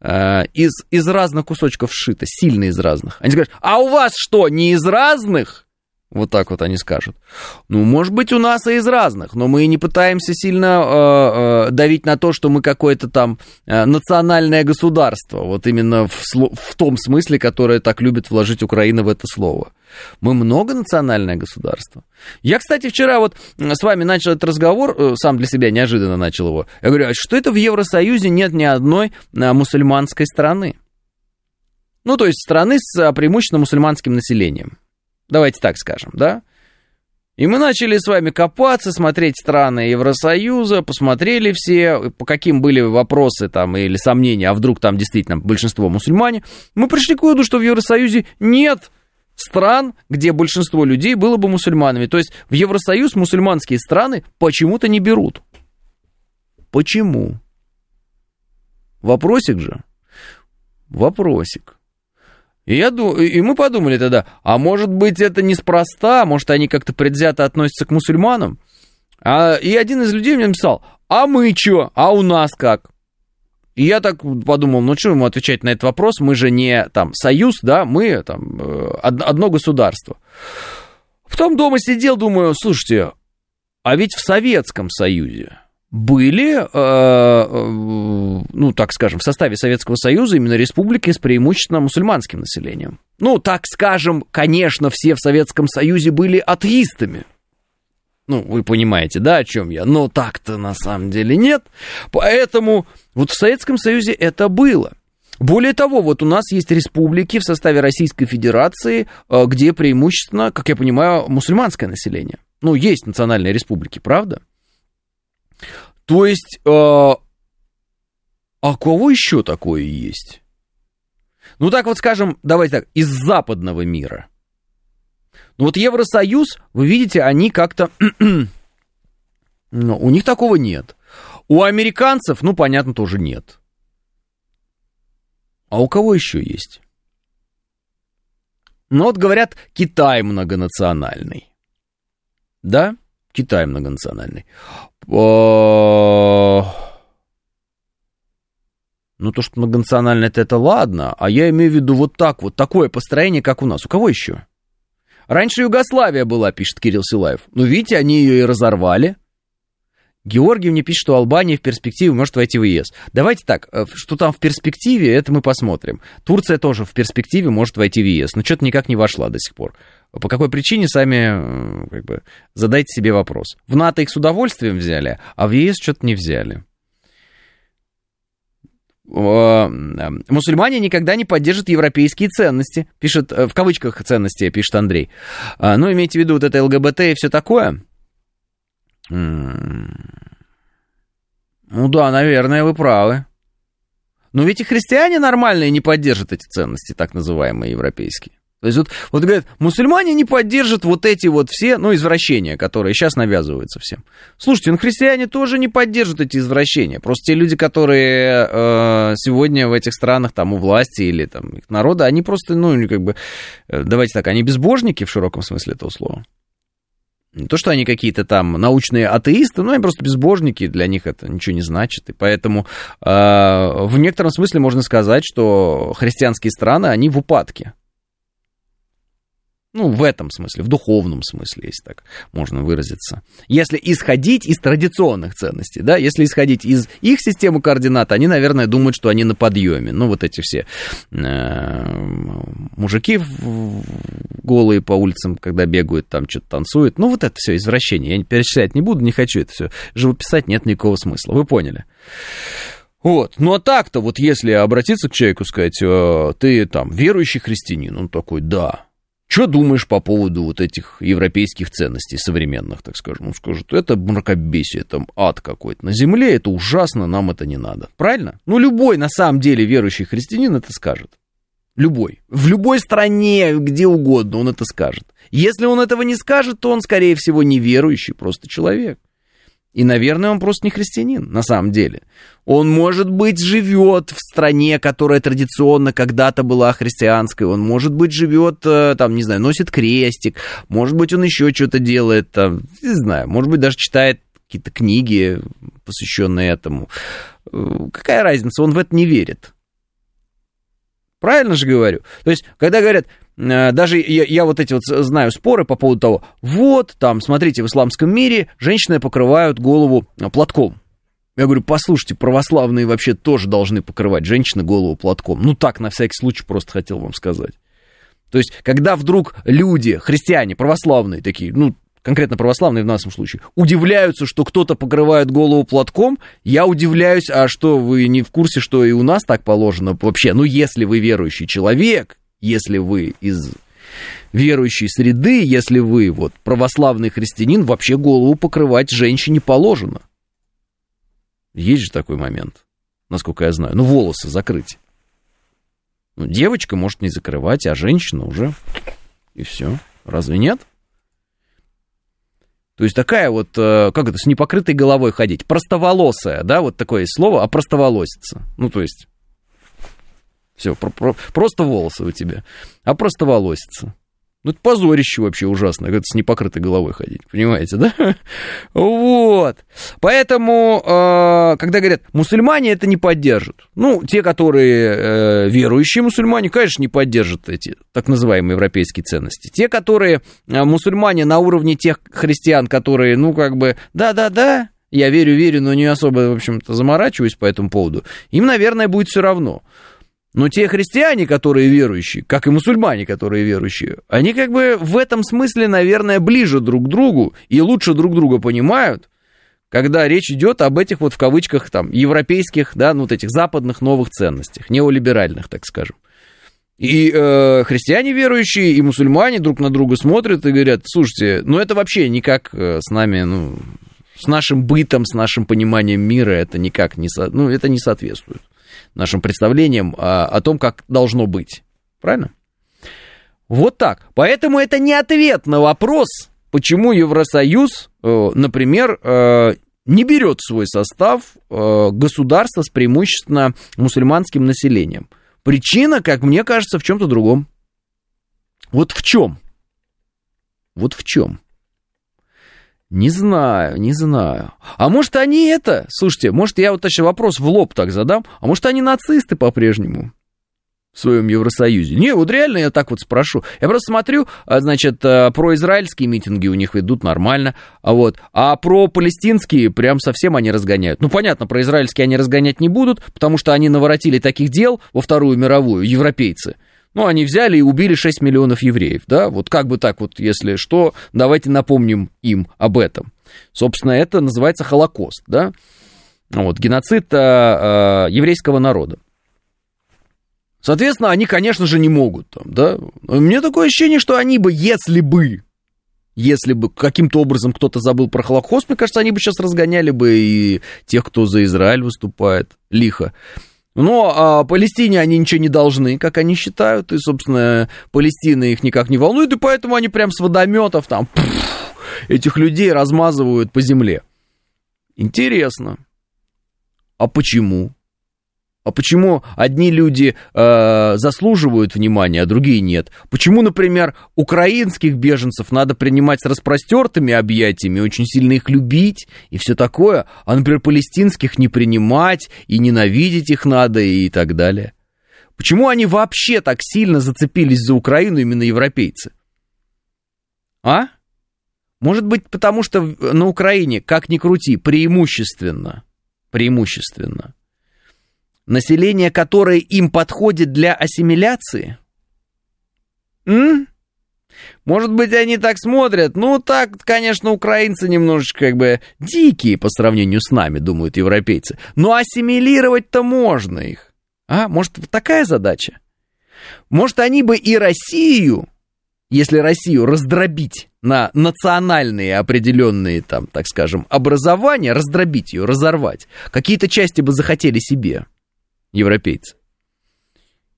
Э, из, из разных кусочков сшито, сильно из разных. Они скажут, а у вас что, не из разных? Вот так вот они скажут. Ну, может быть, у нас и из разных, но мы не пытаемся сильно э, э, давить на то, что мы какое-то там э, национальное государство. Вот именно в, в том смысле, которое так любит вложить Украина в это слово. Мы многонациональное государство. Я, кстати, вчера вот с вами начал этот разговор, э, сам для себя неожиданно начал его. Я говорю, а что это в Евросоюзе нет ни одной э, мусульманской страны? Ну, то есть страны с э, преимущественно мусульманским населением. Давайте так скажем, да? И мы начали с вами копаться, смотреть страны Евросоюза, посмотрели все, по каким были вопросы там или сомнения, а вдруг там действительно большинство мусульмане. Мы пришли к выводу, что в Евросоюзе нет стран, где большинство людей было бы мусульманами. То есть в Евросоюз мусульманские страны почему-то не берут. Почему? Вопросик же. Вопросик. И, я, и мы подумали тогда, а может быть это неспроста, может они как-то предвзято относятся к мусульманам? А, и один из людей мне написал, а мы что, а у нас как? И я так подумал, ну что ему отвечать на этот вопрос, мы же не там союз, да, мы там э, одно государство. Потом дома сидел, думаю, слушайте, а ведь в Советском Союзе были, э, э, ну, так скажем, в составе Советского Союза именно республики с преимущественно мусульманским населением. Ну, так скажем, конечно, все в Советском Союзе были атеистами. Ну, вы понимаете, да, о чем я? Но так-то на самом деле нет. Поэтому вот в Советском Союзе это было. Более того, вот у нас есть республики в составе Российской Федерации, э, где преимущественно, как я понимаю, мусульманское население. Ну, есть национальные республики, правда? То есть, э, а кого еще такое есть? Ну, так вот скажем, давайте так, из западного мира. Ну, вот Евросоюз, вы видите, они как-то... ну, у них такого нет. У американцев, ну, понятно, тоже нет. А у кого еще есть? Ну, вот говорят, Китай многонациональный. Да? Китай многонациональный. Ну, то, что многонациональное, это, это ладно, а я имею в виду вот так вот, такое построение, как у нас. У кого еще? Раньше Югославия была, пишет Кирилл Силаев. Ну, видите, они ее и разорвали. Георгий мне пишет, что Албания в перспективе может войти в ЕС. Давайте так, э, что там в перспективе, это мы посмотрим. Турция тоже в перспективе может войти в ЕС, но что-то никак не вошла до сих пор. По какой причине, сами как бы, задайте себе вопрос. В НАТО их с удовольствием взяли, а в ЕС что-то не взяли. Мусульмане никогда не поддержат европейские ценности, пишет, в кавычках ценности, пишет Андрей. Ну, имейте в виду вот это ЛГБТ и все такое. Ну да, наверное, вы правы. Но ведь и христиане нормальные не поддержат эти ценности, так называемые европейские. То есть вот, вот говорят, мусульмане не поддержат вот эти вот все, ну, извращения, которые сейчас навязываются всем. Слушайте, ну, христиане тоже не поддержат эти извращения. Просто те люди, которые э, сегодня в этих странах, там, у власти или там их народа, они просто, ну, как бы, э, давайте так, они безбожники в широком смысле этого слова. Не то, что они какие-то там научные атеисты, но они просто безбожники, для них это ничего не значит. И поэтому э, в некотором смысле можно сказать, что христианские страны, они в упадке. Ну, в этом смысле, в духовном смысле, если так можно выразиться. Если исходить из традиционных ценностей, да, если исходить из их системы координат, они, наверное, думают, что они на подъеме. Ну, вот эти все э, мужики голые по улицам, когда бегают, там что-то танцуют. Ну, вот это все извращение. Я перечислять не буду, не хочу это все. Живописать нет никакого смысла. Вы поняли? Вот. Ну а так-то, вот если обратиться к человеку, сказать, «Э, ты там верующий христианин, он такой, да, что думаешь по поводу вот этих европейских ценностей современных, так скажем? Он скажет, это мракобесие, это ад какой-то. На земле это ужасно, нам это не надо. Правильно? Ну, любой, на самом деле, верующий христианин это скажет. Любой. В любой стране, где угодно, он это скажет. Если он этого не скажет, то он, скорее всего, неверующий просто человек. И, наверное, он просто не христианин, на самом деле. Он, может быть, живет в стране, которая традиционно когда-то была христианской. Он, может быть, живет, э, там, не знаю, носит крестик. Может быть, он еще что-то делает, там, не знаю. Может быть, даже читает какие-то книги, посвященные этому. Э, какая разница, он в это не верит. Правильно же говорю? То есть, когда говорят, даже я, я вот эти вот знаю споры по поводу того, вот, там, смотрите, в исламском мире женщины покрывают голову э, платком. Я говорю, послушайте, православные вообще тоже должны покрывать женщины голову платком. Ну так, на всякий случай, просто хотел вам сказать. То есть, когда вдруг люди, христиане, православные такие, ну, конкретно православные в нашем случае, удивляются, что кто-то покрывает голову платком, я удивляюсь, а что, вы не в курсе, что и у нас так положено вообще? Ну, если вы верующий человек, если вы из верующей среды, если вы вот православный христианин, вообще голову покрывать женщине положено. Есть же такой момент, насколько я знаю. Ну, волосы закрыть. Ну, девочка может не закрывать, а женщина уже и все. Разве нет? То есть такая вот, э, как это, с непокрытой головой ходить. Простоволосая, да, вот такое есть слово, а простоволосица. Ну, то есть все, про, про, просто волосы у тебя. А просто волосится. Ну, это позорище вообще ужасно, это с непокрытой головой ходить, понимаете, да? Вот. Поэтому, э, когда говорят, мусульмане это не поддержат. Ну, те, которые э, верующие мусульмане, конечно, не поддержат эти так называемые европейские ценности. Те, которые э, мусульмане на уровне тех христиан, которые, ну, как бы, да-да-да, я верю, верю, но не особо, в общем-то, заморачиваюсь по этому поводу, им, наверное, будет все равно. Но те христиане, которые верующие, как и мусульмане, которые верующие, они как бы в этом смысле, наверное, ближе друг к другу и лучше друг друга понимают, когда речь идет об этих вот в кавычках там европейских, да, ну вот этих западных новых ценностях, неолиберальных, так скажем. И э, христиане верующие, и мусульмане друг на друга смотрят и говорят, слушайте, ну это вообще никак э, с нами, ну, с нашим бытом, с нашим пониманием мира это никак не, со, ну, это не соответствует нашим представлениям о, о том, как должно быть. Правильно? Вот так. Поэтому это не ответ на вопрос, почему Евросоюз, э, например, э, не берет в свой состав э, государство с преимущественно мусульманским населением. Причина, как мне кажется, в чем-то другом. Вот в чем? Вот в чем? Не знаю, не знаю. А может они это? Слушайте, может я вот еще вопрос в лоб так задам. А может они нацисты по-прежнему? в своем Евросоюзе. Не, вот реально я так вот спрошу. Я просто смотрю, а, значит, а, про израильские митинги у них идут нормально, а вот, а про палестинские прям совсем они разгоняют. Ну, понятно, про израильские они разгонять не будут, потому что они наворотили таких дел во Вторую мировую, европейцы. Ну, они взяли и убили 6 миллионов евреев, да, вот как бы так вот, если что, давайте напомним им об этом. Собственно, это называется Холокост, да, вот, геноцид а, а, еврейского народа. Соответственно, они, конечно же, не могут, там, да. Мне такое ощущение, что они бы, если бы, если бы каким-то образом кто-то забыл про Холокост, мне кажется, они бы сейчас разгоняли бы и тех, кто за Израиль выступает, лихо. Но а, Палестине они ничего не должны, как они считают, и, собственно, Палестина их никак не волнует, и поэтому они прям с водометов там этих людей размазывают по земле. Интересно. А почему? А почему одни люди э, заслуживают внимания, а другие нет? Почему, например, украинских беженцев надо принимать с распростертыми объятиями, очень сильно их любить и все такое, а, например, палестинских не принимать и ненавидеть их надо и так далее? Почему они вообще так сильно зацепились за Украину именно европейцы? А? Может быть, потому что на Украине, как ни крути, преимущественно, преимущественно – Население, которое им подходит для ассимиляции? М? Может быть, они так смотрят? Ну, так, конечно, украинцы немножечко как бы дикие по сравнению с нами, думают европейцы. Но ассимилировать-то можно их. А, может, такая задача? Может, они бы и Россию, если Россию раздробить на национальные определенные, там, так скажем, образования, раздробить ее, разорвать, какие-то части бы захотели себе европейцы.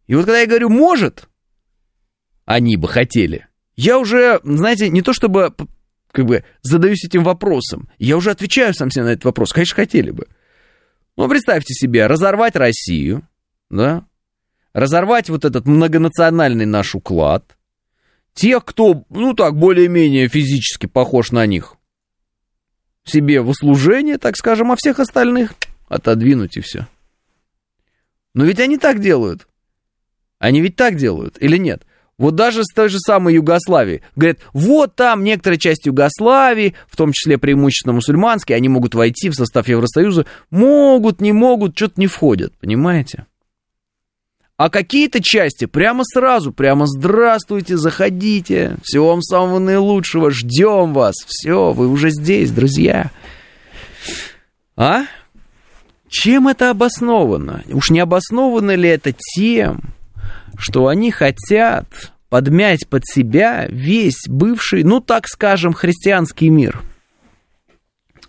И вот когда я говорю «может», они бы хотели, я уже, знаете, не то чтобы как бы задаюсь этим вопросом, я уже отвечаю сам себе на этот вопрос, конечно, хотели бы. Ну, представьте себе, разорвать Россию, да, разорвать вот этот многонациональный наш уклад, тех, кто, ну так, более-менее физически похож на них, себе в услужение, так скажем, а всех остальных отодвинуть и все. Но ведь они так делают. Они ведь так делают, или нет? Вот даже с той же самой Югославии. Говорят, вот там некоторая часть Югославии, в том числе преимущественно мусульманские, они могут войти в состав Евросоюза. Могут, не могут, что-то не входят, понимаете? А какие-то части прямо сразу, прямо здравствуйте, заходите, всего вам самого наилучшего, ждем вас, все, вы уже здесь, друзья. А? Чем это обосновано? Уж не обосновано ли это тем, что они хотят подмять под себя весь бывший, ну так скажем, христианский мир?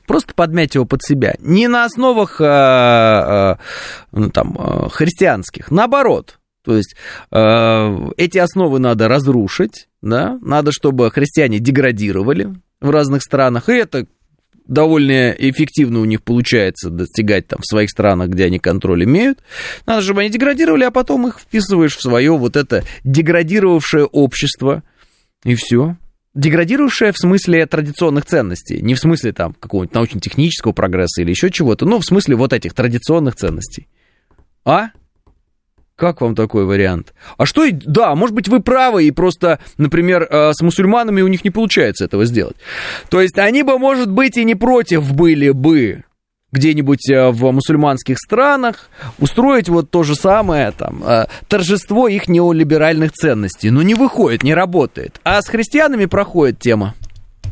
Просто подмять его под себя. Не на основах э, э, там, э, христианских, наоборот. То есть эти основы надо разрушить, да? надо, чтобы христиане деградировали в разных странах, и это довольно эффективно у них получается достигать там в своих странах, где они контроль имеют. Надо, чтобы они деградировали, а потом их вписываешь в свое вот это деградировавшее общество, и все. Деградировавшее в смысле традиционных ценностей, не в смысле там какого-нибудь научно-технического прогресса или еще чего-то, но в смысле вот этих традиционных ценностей. А? Как вам такой вариант? А что, да, может быть, вы правы, и просто, например, э, с мусульманами у них не получается этого сделать. То есть они бы, может быть, и не против были бы где-нибудь э, в мусульманских странах устроить вот то же самое, там, э, торжество их неолиберальных ценностей. Но не выходит, не работает. А с христианами проходит тема.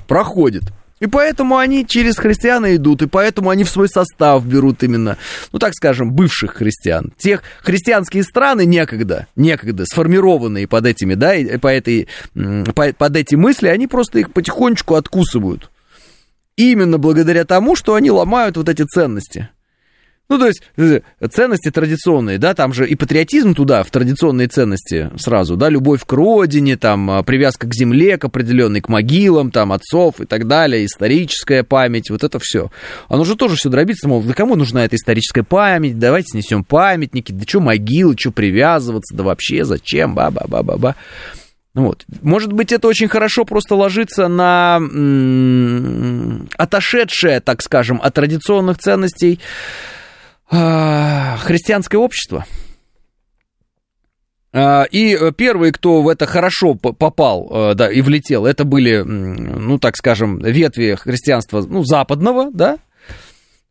Проходит. И поэтому они через христиан идут, и поэтому они в свой состав берут именно, ну так скажем, бывших христиан. Тех христианские страны некогда, некогда сформированные под этими, да, и по этой, по, под эти мысли, они просто их потихонечку откусывают. Именно благодаря тому, что они ломают вот эти ценности. Ну, то есть, э, ценности традиционные, да, там же и патриотизм туда, в традиционные ценности сразу, да, любовь к родине, там, а, привязка к земле, к определенной, к могилам, там, отцов и так далее, историческая память, вот это все. Оно же тоже все дробится, мол, да кому нужна эта историческая память, давайте снесем памятники, да что могилы, что привязываться, да вообще зачем, ба-ба-ба-ба-ба. Вот. Может быть, это очень хорошо просто ложится на м- отошедшее, так скажем, от традиционных ценностей а, христианское общество. А, и первые, кто в это хорошо попал а, да, и влетел, это были, ну, так скажем, ветви христианства ну, западного, да,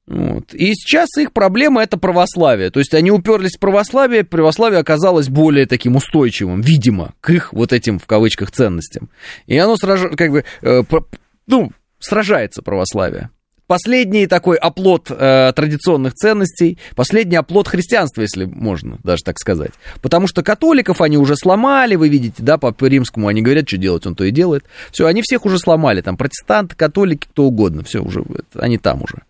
Вот. И сейчас их проблема это православие. То есть они уперлись в православие, православие оказалось более таким устойчивым, видимо, к их вот этим в кавычках ценностям. И оно сраж... как бы, э, ну, сражается православие последний такой оплот э, традиционных ценностей, последний оплот христианства, если можно даже так сказать. Потому что католиков они уже сломали, вы видите, да, по римскому они говорят, что делать, он то и делает. Все, они всех уже сломали, там протестанты, католики, кто угодно, все уже, они там уже.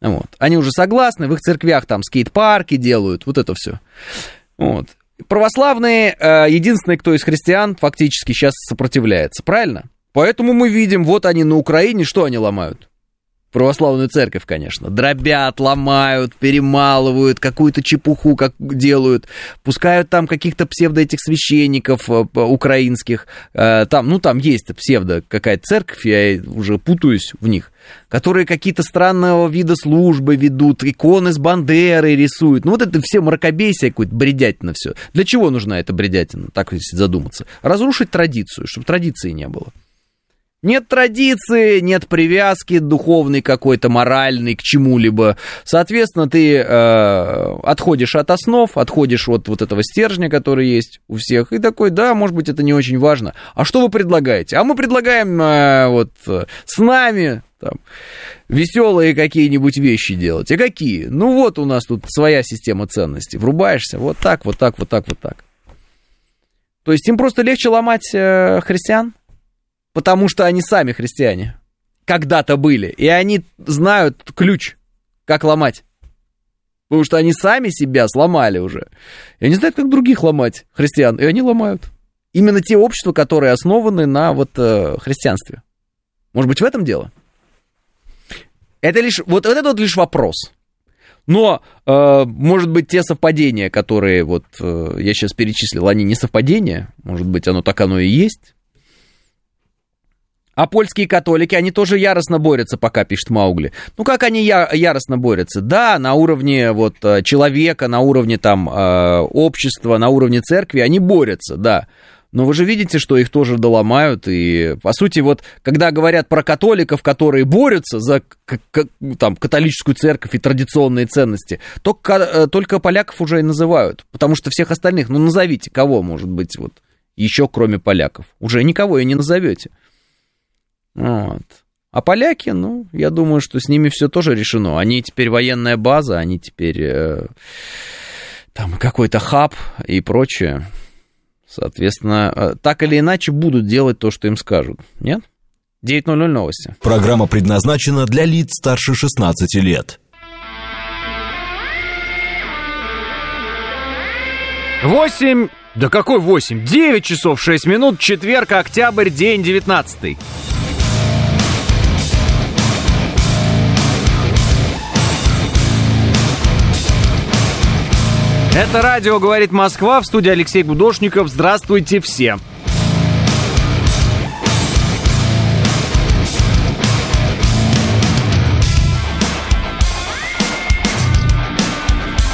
Вот. Они уже согласны, в их церквях там скейт-парки делают, вот это все. Вот. Православные, э, единственные, кто из христиан фактически сейчас сопротивляется, правильно? Поэтому мы видим, вот они на Украине, что они ломают? Православную церковь, конечно. Дробят, ломают, перемалывают, какую-то чепуху как делают, пускают там каких-то псевдо этих священников э, украинских. Э, там, ну, там есть псевдо какая-то церковь, я уже путаюсь в них, которые какие-то странного вида службы ведут, иконы с Бандерой рисуют. Ну, вот это все мракобесие какое-то, бредятина все. Для чего нужна эта бредятина, так если задуматься? Разрушить традицию, чтобы традиции не было. Нет традиции, нет привязки духовной какой-то, моральной к чему-либо. Соответственно, ты э, отходишь от основ, отходишь от вот этого стержня, который есть у всех, и такой, да, может быть, это не очень важно. А что вы предлагаете? А мы предлагаем э, вот с нами там, веселые какие-нибудь вещи делать. А какие? Ну вот у нас тут своя система ценностей. Врубаешься вот так, вот так, вот так, вот так. То есть им просто легче ломать э, христиан? Потому что они сами христиане. Когда-то были. И они знают ключ, как ломать. Потому что они сами себя сломали уже. И они знают, как других ломать, христиан. И они ломают. Именно те общества, которые основаны на вот э, христианстве. Может быть, в этом дело? Это лишь, вот, вот это вот лишь вопрос. Но, э, может быть, те совпадения, которые вот э, я сейчас перечислил, они не совпадения. Может быть, оно так оно и есть. А польские католики, они тоже яростно борются, пока пишет Маугли. Ну, как они я, яростно борются? Да, на уровне вот э, человека, на уровне там э, общества, на уровне церкви они борются, да. Но вы же видите, что их тоже доломают, и, по сути, вот, когда говорят про католиков, которые борются за там, католическую церковь и традиционные ценности, то, э, только поляков уже и называют, потому что всех остальных, ну, назовите, кого, может быть, вот, еще кроме поляков, уже никого и не назовете. Вот. А поляки, ну, я думаю, что с ними все тоже решено. Они теперь военная база, они теперь э, там какой-то хаб и прочее. Соответственно, э, так или иначе будут делать то, что им скажут. Нет? 9.00 новости. Программа предназначена для лиц старше 16 лет. 8, да какой 8? 9 часов 6 минут, четверг, октябрь, день 19. Это радио «Говорит Москва» в студии Алексей Гудошников. Здравствуйте все.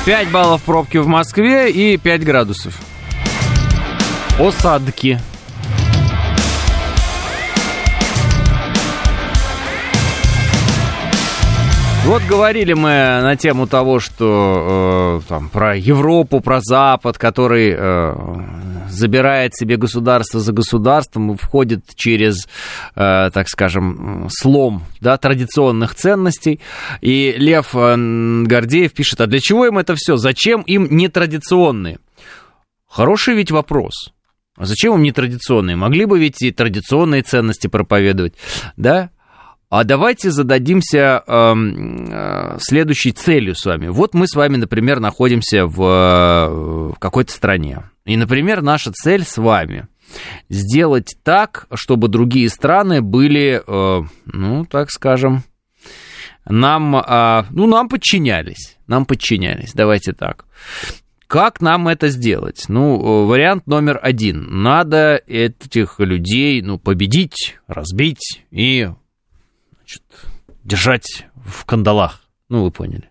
Пять баллов пробки в Москве и 5 градусов. Осадки. Вот говорили мы на тему того, что э, там, про Европу, про Запад, который э, забирает себе государство за государством и входит через, э, так скажем, слом да, традиционных ценностей. И Лев э, Гордеев пишет, а для чего им это все? Зачем им нетрадиционные? Хороший ведь вопрос. А зачем им нетрадиционные? Могли бы ведь и традиционные ценности проповедовать, да? А давайте зададимся э, следующей целью с вами. Вот мы с вами, например, находимся в, в какой-то стране. И, например, наша цель с вами сделать так, чтобы другие страны были, э, ну, так скажем, нам, э, ну, нам подчинялись. Нам подчинялись. Давайте так. Как нам это сделать? Ну, вариант номер один. Надо этих людей, ну, победить, разбить и значит, держать в кандалах. Ну, вы поняли.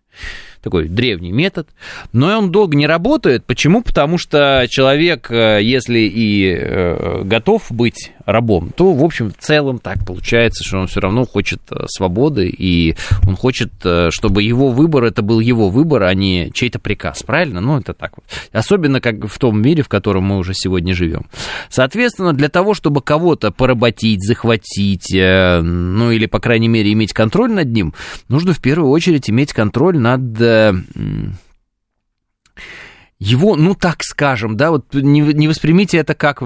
Такой древний метод. Но он долго не работает. Почему? Потому что человек, э, если и э, готов быть рабом, то, в общем, в целом так получается, что он все равно хочет э, свободы, и он хочет, э, чтобы его выбор, это был его выбор, а не чей-то приказ, правильно? Ну, это так вот. Особенно как в том мире, в котором мы уже сегодня живем. Соответственно, для того, чтобы кого-то поработить, захватить, э, ну, или, по крайней мере, иметь контроль над ним, нужно в первую очередь иметь контроль над его, ну так скажем, да, вот не, не воспримите это как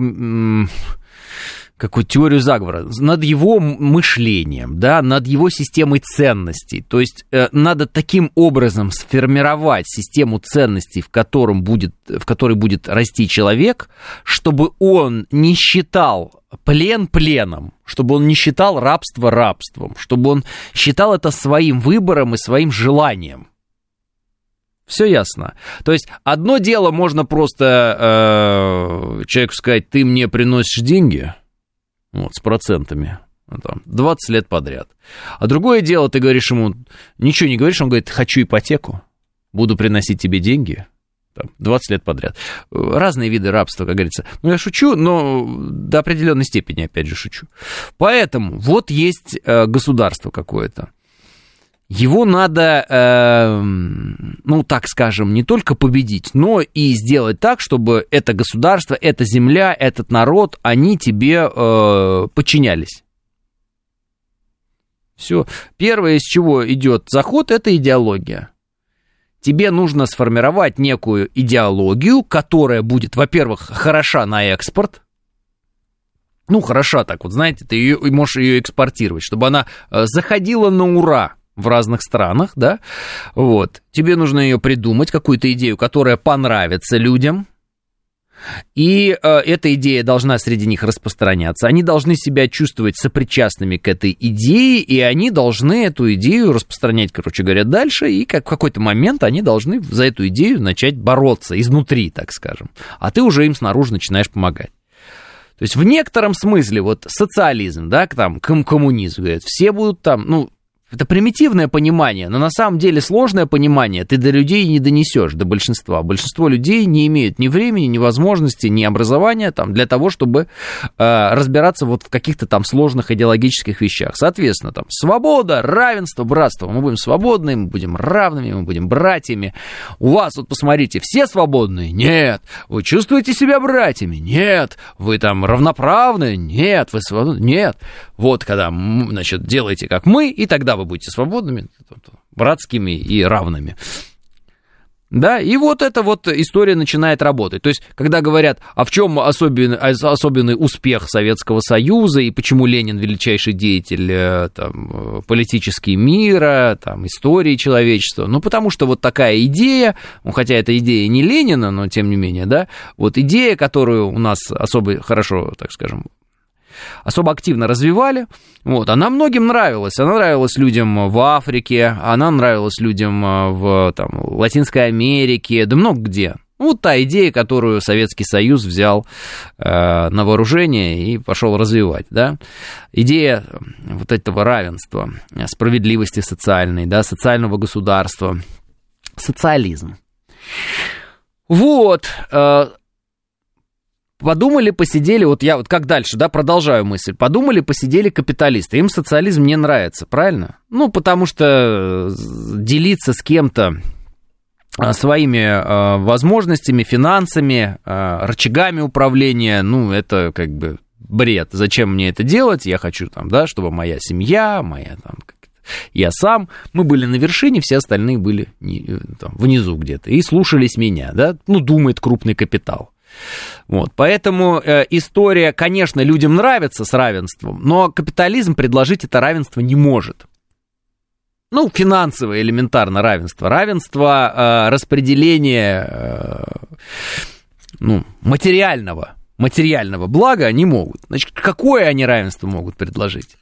какую теорию заговора, над его мышлением, да, над его системой ценностей. То есть э, надо таким образом сформировать систему ценностей, в, котором будет, в которой будет расти человек, чтобы он не считал плен пленом, чтобы он не считал рабство рабством, чтобы он считал это своим выбором и своим желанием. Все ясно. То есть одно дело можно просто э, человеку сказать, ты мне приносишь деньги, вот, с процентами, там, 20 лет подряд. А другое дело, ты говоришь ему, ничего не говоришь, он говорит, хочу ипотеку, буду приносить тебе деньги, там, 20 лет подряд. Разные виды рабства, как говорится. Ну, я шучу, но до определенной степени, опять же, шучу. Поэтому вот есть э, государство какое-то его надо, э, ну, так скажем, не только победить, но и сделать так, чтобы это государство, эта земля, этот народ, они тебе э, подчинялись. Все. Первое, из чего идет заход, это идеология. Тебе нужно сформировать некую идеологию, которая будет, во-первых, хороша на экспорт, ну, хороша так вот, знаете, ты ее, можешь ее экспортировать, чтобы она э, заходила на ура в разных странах, да, вот, тебе нужно ее придумать, какую-то идею, которая понравится людям, и э, эта идея должна среди них распространяться. Они должны себя чувствовать сопричастными к этой идее, и они должны эту идею распространять, короче говоря, дальше, и как в какой-то момент они должны за эту идею начать бороться изнутри, так скажем. А ты уже им снаружи начинаешь помогать. То есть в некотором смысле вот социализм, да, там коммунизм, говорят, все будут там, ну, это примитивное понимание, но на самом деле сложное понимание ты до людей не донесешь, до большинства. Большинство людей не имеют ни времени, ни возможности, ни образования там, для того, чтобы э, разбираться вот в каких-то там сложных идеологических вещах. Соответственно, там свобода, равенство, братство. Мы будем свободны, мы будем равными, мы будем братьями. У вас, вот посмотрите, все свободные? Нет. Вы чувствуете себя братьями? Нет. Вы там равноправны? Нет. Вы свободны? Нет. Вот когда, значит, делайте как мы, и тогда вы будете свободными, братскими и равными. Да, и вот эта вот история начинает работать. То есть, когда говорят, а в чем особенный, особенный успех Советского Союза и почему Ленин величайший деятель э, там, политический мира, там, истории человечества, ну, потому что вот такая идея, ну, хотя это идея не Ленина, но тем не менее, да, вот идея, которую у нас особо хорошо, так скажем, особо активно развивали. Вот, она многим нравилась. Она нравилась людям в Африке, она нравилась людям э, в там, Латинской Америке, да много где. Вот та идея, которую Советский Союз взял э, на вооружение и пошел развивать, да. Идея вот этого равенства, справедливости социальной, да, социального государства, социализм. Вот, э, Подумали, посидели, вот я вот как дальше, да, продолжаю мысль. Подумали, посидели капиталисты. Им социализм не нравится, правильно? Ну, потому что э, делиться с кем-то э, своими э, возможностями, финансами, э, рычагами управления, ну, это как бы бред. Зачем мне это делать? Я хочу там, да, чтобы моя семья, моя там, я сам, мы были на вершине, все остальные были не, там, внизу где-то и слушались меня, да, ну, думает крупный капитал. Вот, поэтому э, история, конечно, людям нравится с равенством, но капитализм предложить это равенство не может. Ну, финансовое элементарно равенство. Равенство э, распределения э, ну, материального, материального блага они могут. Значит, какое они равенство могут предложить?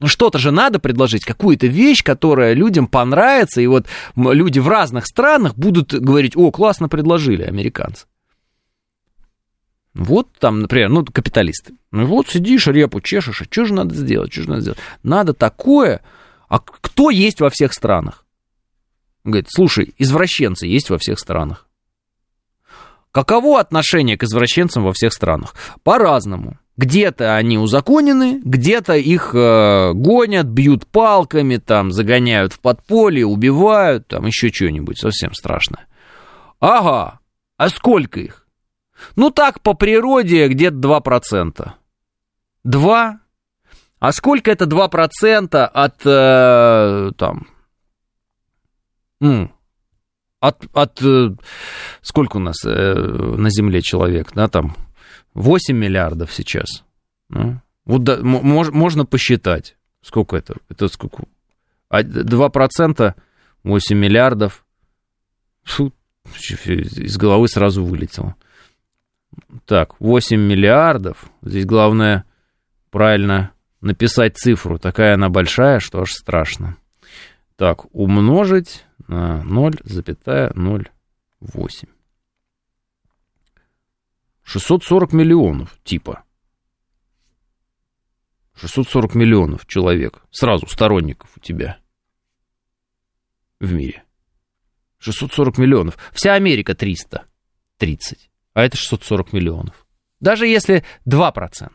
Ну, что-то же надо предложить, какую-то вещь, которая людям понравится, и вот люди в разных странах будут говорить, о, классно предложили американцы. Вот там, например, ну, капиталисты. Ну, вот сидишь, репу чешешь, а что же надо сделать, что же надо сделать? Надо такое, а кто есть во всех странах? Он говорит, слушай, извращенцы есть во всех странах. Каково отношение к извращенцам во всех странах? По-разному. Где-то они узаконены, где-то их э, гонят, бьют палками, там, загоняют в подполье, убивают, там, еще что-нибудь совсем страшное. Ага, а сколько их? Ну так, по природе где-то 2%. 2? А сколько это 2% от, э, там, ну, от, от э, сколько у нас э, на Земле человек, да, там 8 миллиардов сейчас. Ну, вот да, мож, можно посчитать, сколько это, это сколько, 2% 8 миллиардов, Фу, из головы сразу вылетело. Так, 8 миллиардов, здесь главное правильно написать цифру, такая она большая, что аж страшно. Так, умножить на 0,08. 640 миллионов, типа. 640 миллионов человек, сразу сторонников у тебя в мире. 640 миллионов. Вся Америка 330, а это 640 миллионов. Даже если 2%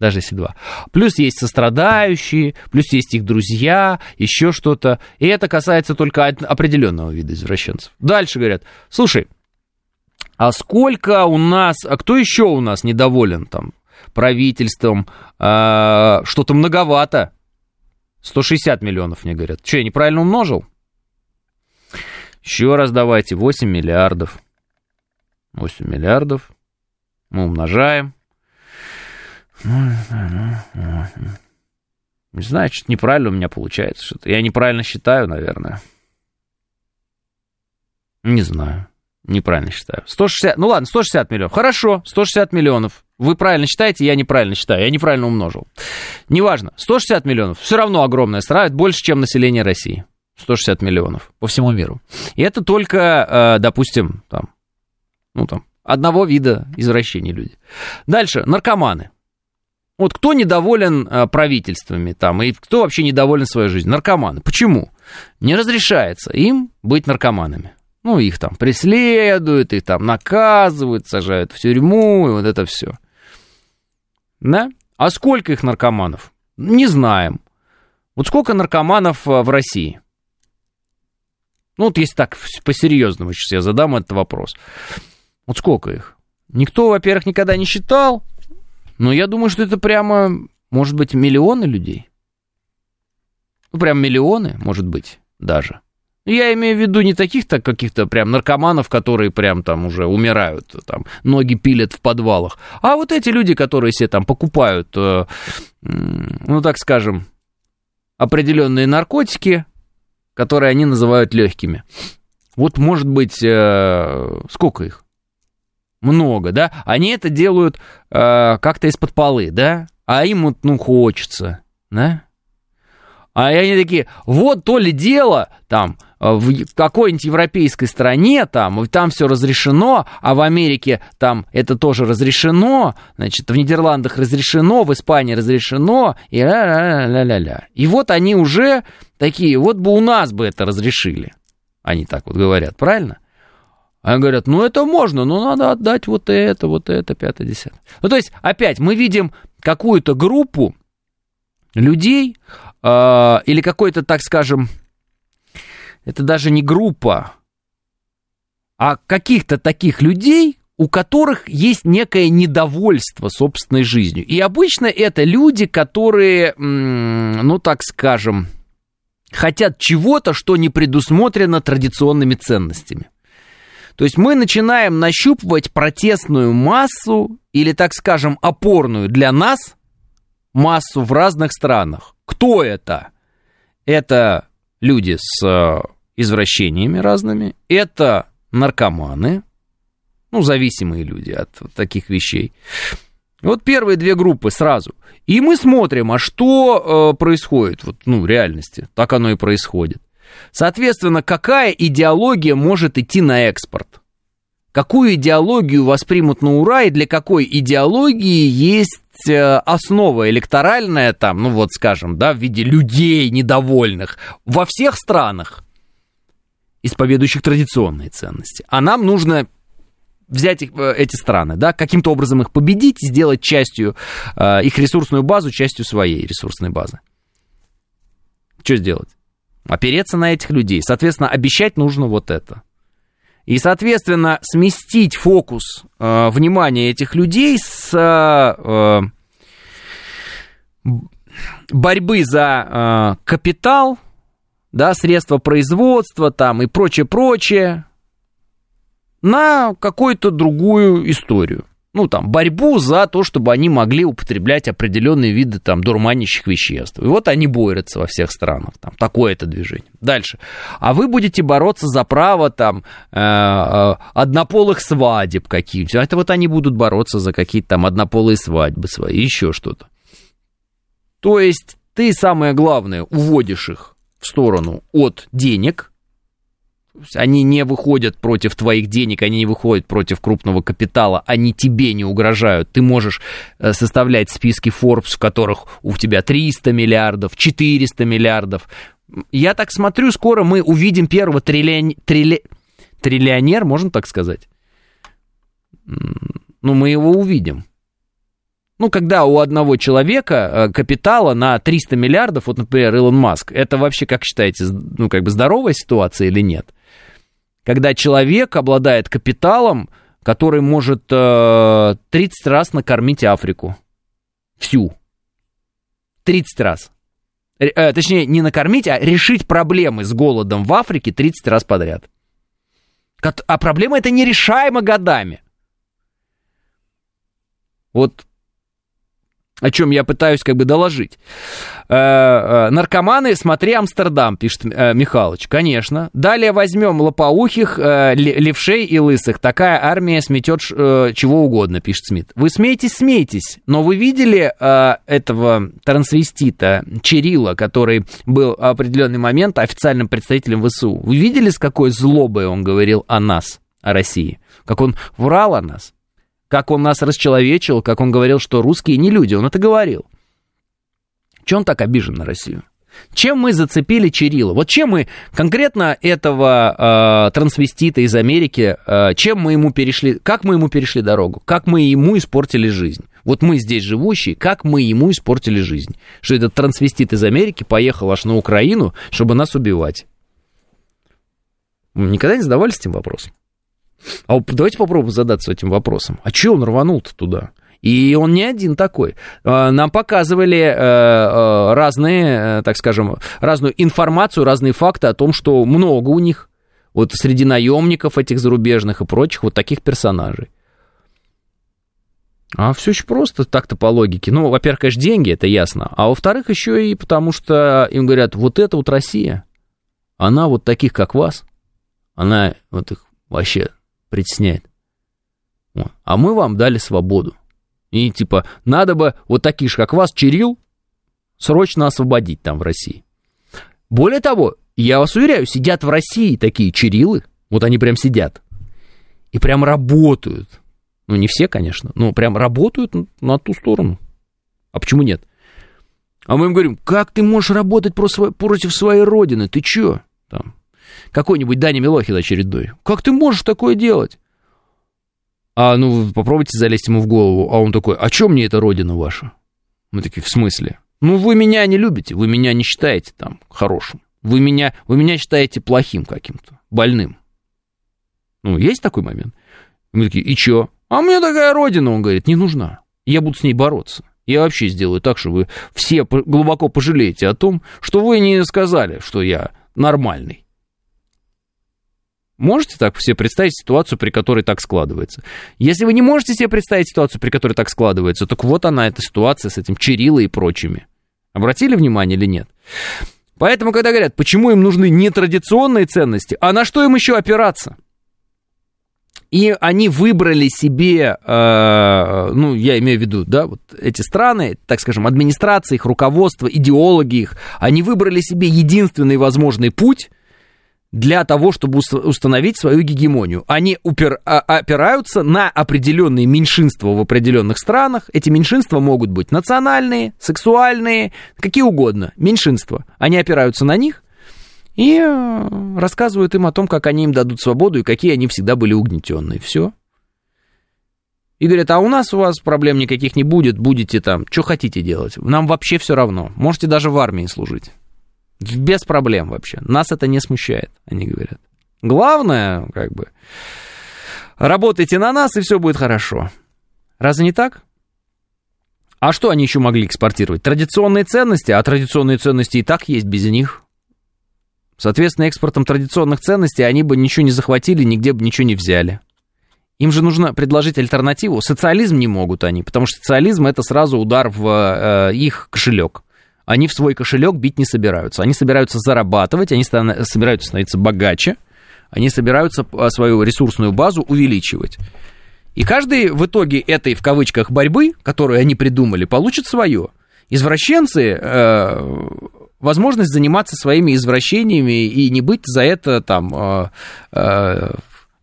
даже если два. Плюс есть сострадающие, плюс есть их друзья, еще что-то. И это касается только определенного вида извращенцев. Дальше говорят, слушай, а сколько у нас, а кто еще у нас недоволен там правительством? А, что-то многовато. 160 миллионов, мне говорят. Что, я неправильно умножил? Еще раз давайте, 8 миллиардов. 8 миллиардов. Мы умножаем. Не знаю, что-то неправильно у меня получается. Что-то. Я неправильно считаю, наверное. Не знаю. Неправильно считаю. 160, ну ладно, 160 миллионов. Хорошо, 160 миллионов. Вы правильно считаете, я неправильно считаю. Я неправильно умножил. Неважно. 160 миллионов. Все равно огромная страна. Это больше, чем население России. 160 миллионов по всему миру. И это только, э, допустим, там, ну там, одного вида извращений люди. Дальше, наркоманы. Вот кто недоволен э, правительствами там, и кто вообще недоволен своей жизнью? Наркоманы. Почему? Не разрешается им быть наркоманами. Ну, их там преследуют, их там наказывают, сажают в тюрьму, и вот это все. Да? А сколько их наркоманов? Не знаем. Вот сколько наркоманов э, в России? Ну, вот если так по-серьезному сейчас я задам этот вопрос. Вот сколько их? Никто, во-первых, никогда не считал, но я думаю, что это прямо, может быть, миллионы людей. Ну, прям миллионы, может быть, даже. Я имею в виду не таких-то каких-то прям наркоманов, которые прям там уже умирают, там ноги пилят в подвалах, а вот эти люди, которые себе там покупают, э, ну так скажем, определенные наркотики, которые они называют легкими. Вот может быть, э, сколько их? Много, да, они это делают э, как-то из-под полы, да, а им вот, ну, хочется, да. А они такие, вот то ли дело, там, в какой-нибудь европейской стране, там, там все разрешено, а в Америке там это тоже разрешено, значит, в Нидерландах разрешено, в Испании разрешено, и ля-ля-ля-ля-ля. И вот они уже такие, вот бы у нас бы это разрешили. Они так вот говорят, правильно? Они говорят, ну это можно, но надо отдать вот это, вот это, пятое, десятое. Ну то есть, опять, мы видим какую-то группу людей, э, или какой-то, так скажем, это даже не группа, а каких-то таких людей, у которых есть некое недовольство собственной жизнью. И обычно это люди, которые, ну так скажем, хотят чего-то, что не предусмотрено традиционными ценностями. То есть мы начинаем нащупывать протестную массу или, так скажем, опорную для нас массу в разных странах. Кто это? Это люди с э, извращениями разными, это наркоманы, ну, зависимые люди от таких вещей. Вот первые две группы сразу. И мы смотрим, а что э, происходит, вот, ну, в реальности. Так оно и происходит. Соответственно, какая идеология может идти на экспорт? Какую идеологию воспримут на ура и для какой идеологии есть э, основа электоральная там, ну вот скажем, да, в виде людей недовольных во всех странах, исповедующих традиционные ценности. А нам нужно взять их, э, эти страны, да, каким-то образом их победить, сделать частью, э, их ресурсную базу частью своей ресурсной базы. Что сделать? Опереться на этих людей. Соответственно, обещать нужно вот это. И, соответственно, сместить фокус э, внимания этих людей с э, борьбы за э, капитал, да, средства производства там и прочее-прочее, на какую-то другую историю. Ну, там, борьбу за то, чтобы они могли употреблять определенные виды там дурманящих веществ. И вот они борются во всех странах. Там, такое это движение. Дальше. А вы будете бороться за право там э, э, однополых свадеб какие-нибудь. Это вот они будут бороться за какие-то там однополые свадьбы свои, еще что-то. То есть ты, самое главное, уводишь их в сторону от денег, они не выходят против твоих денег, они не выходят против крупного капитала, они тебе не угрожают. Ты можешь э, составлять списки Forbes, в которых у тебя 300 миллиардов, 400 миллиардов. Я так смотрю, скоро мы увидим первого триллион... трилли... триллионер, можно так сказать? Ну, мы его увидим. Ну, когда у одного человека э, капитала на 300 миллиардов, вот, например, Илон Маск, это вообще, как считаете, ну, как бы здоровая ситуация или нет? Когда человек обладает капиталом, который может э, 30 раз накормить Африку. Всю. 30 раз. Э, точнее, не накормить, а решить проблемы с голодом в Африке 30 раз подряд. А проблема это нерешаема годами. Вот о чем я пытаюсь как бы доложить. Э, э, наркоманы, смотри Амстердам, пишет э, Михалыч. Конечно. Далее возьмем лопоухих, левшей и лысых. Такая армия сметет чего угодно, пишет Смит. Вы смеетесь, смеетесь. Но вы видели этого трансвестита Черила, который был в определенный момент официальным представителем ВСУ? Вы видели, с какой злобой он говорил о нас, о России? Как он врал о нас? Как он нас расчеловечил, как он говорил, что русские не люди, он это говорил. Чем он так обижен на Россию? Чем мы зацепили Чирила? Вот чем мы конкретно этого э, трансвестита из Америки, э, чем мы ему перешли, как мы ему перешли дорогу, как мы ему испортили жизнь? Вот мы здесь живущие, как мы ему испортили жизнь? Что этот трансвестит из Америки поехал аж на Украину, чтобы нас убивать? никогда не задавались этим вопросом? А давайте попробуем задаться этим вопросом. А че он рванул-то туда? И он не один такой. А, нам показывали э, э, разные, э, так скажем, разную информацию, разные факты о том, что много у них, вот среди наемников этих зарубежных и прочих, вот таких персонажей. А все очень просто, так-то по логике. Ну, во-первых, конечно, деньги, это ясно. А во-вторых, еще и потому что им говорят, вот это вот Россия, она вот таких, как вас, она вот их вообще притесняет. А мы вам дали свободу. И типа, надо бы вот таких же, как вас, Чирил, срочно освободить там в России. Более того, я вас уверяю, сидят в России такие Чирилы, вот они прям сидят, и прям работают. Ну, не все, конечно, но прям работают на ту сторону. А почему нет? А мы им говорим, как ты можешь работать против своей родины? Ты чё? Там, какой-нибудь Даня Милохин очередной. Как ты можешь такое делать? А ну, попробуйте залезть ему в голову. А он такой, а чё мне эта родина ваша? Мы такие, в смысле? Ну, вы меня не любите, вы меня не считаете там хорошим. Вы меня, вы меня считаете плохим каким-то, больным. Ну, есть такой момент? Мы такие, и чё? А мне такая родина, он говорит, не нужна. Я буду с ней бороться. Я вообще сделаю так, что вы все глубоко пожалеете о том, что вы не сказали, что я нормальный. Можете так себе представить ситуацию, при которой так складывается? Если вы не можете себе представить ситуацию, при которой так складывается, так вот она, эта ситуация с этим Чирилой и прочими. Обратили внимание или нет? Поэтому, когда говорят, почему им нужны нетрадиционные ценности, а на что им еще опираться? И они выбрали себе, э, ну, я имею в виду, да, вот эти страны, так скажем, администрации, их руководство, идеологи их, они выбрали себе единственный возможный путь – для того, чтобы установить свою гегемонию. Они упер, а, опираются на определенные меньшинства в определенных странах. Эти меньшинства могут быть национальные, сексуальные, какие угодно. Меньшинства. Они опираются на них и э, рассказывают им о том, как они им дадут свободу и какие они всегда были угнетенные. Все. И говорят, а у нас у вас проблем никаких не будет, будете там, что хотите делать. Нам вообще все равно. Можете даже в армии служить. Без проблем вообще. Нас это не смущает, они говорят. Главное, как бы, работайте на нас, и все будет хорошо. Разве не так? А что они еще могли экспортировать? Традиционные ценности, а традиционные ценности и так есть без них. Соответственно, экспортом традиционных ценностей они бы ничего не захватили, нигде бы ничего не взяли. Им же нужно предложить альтернативу. Социализм не могут они, потому что социализм это сразу удар в э, их кошелек. Они в свой кошелек бить не собираются. Они собираются зарабатывать, они стан- собираются становиться богаче, они собираются э, свою ресурсную базу увеличивать. И каждый в итоге этой, в кавычках, борьбы, которую они придумали, получит свое. Извращенцы э, возможность заниматься своими извращениями и не быть за это там э, э,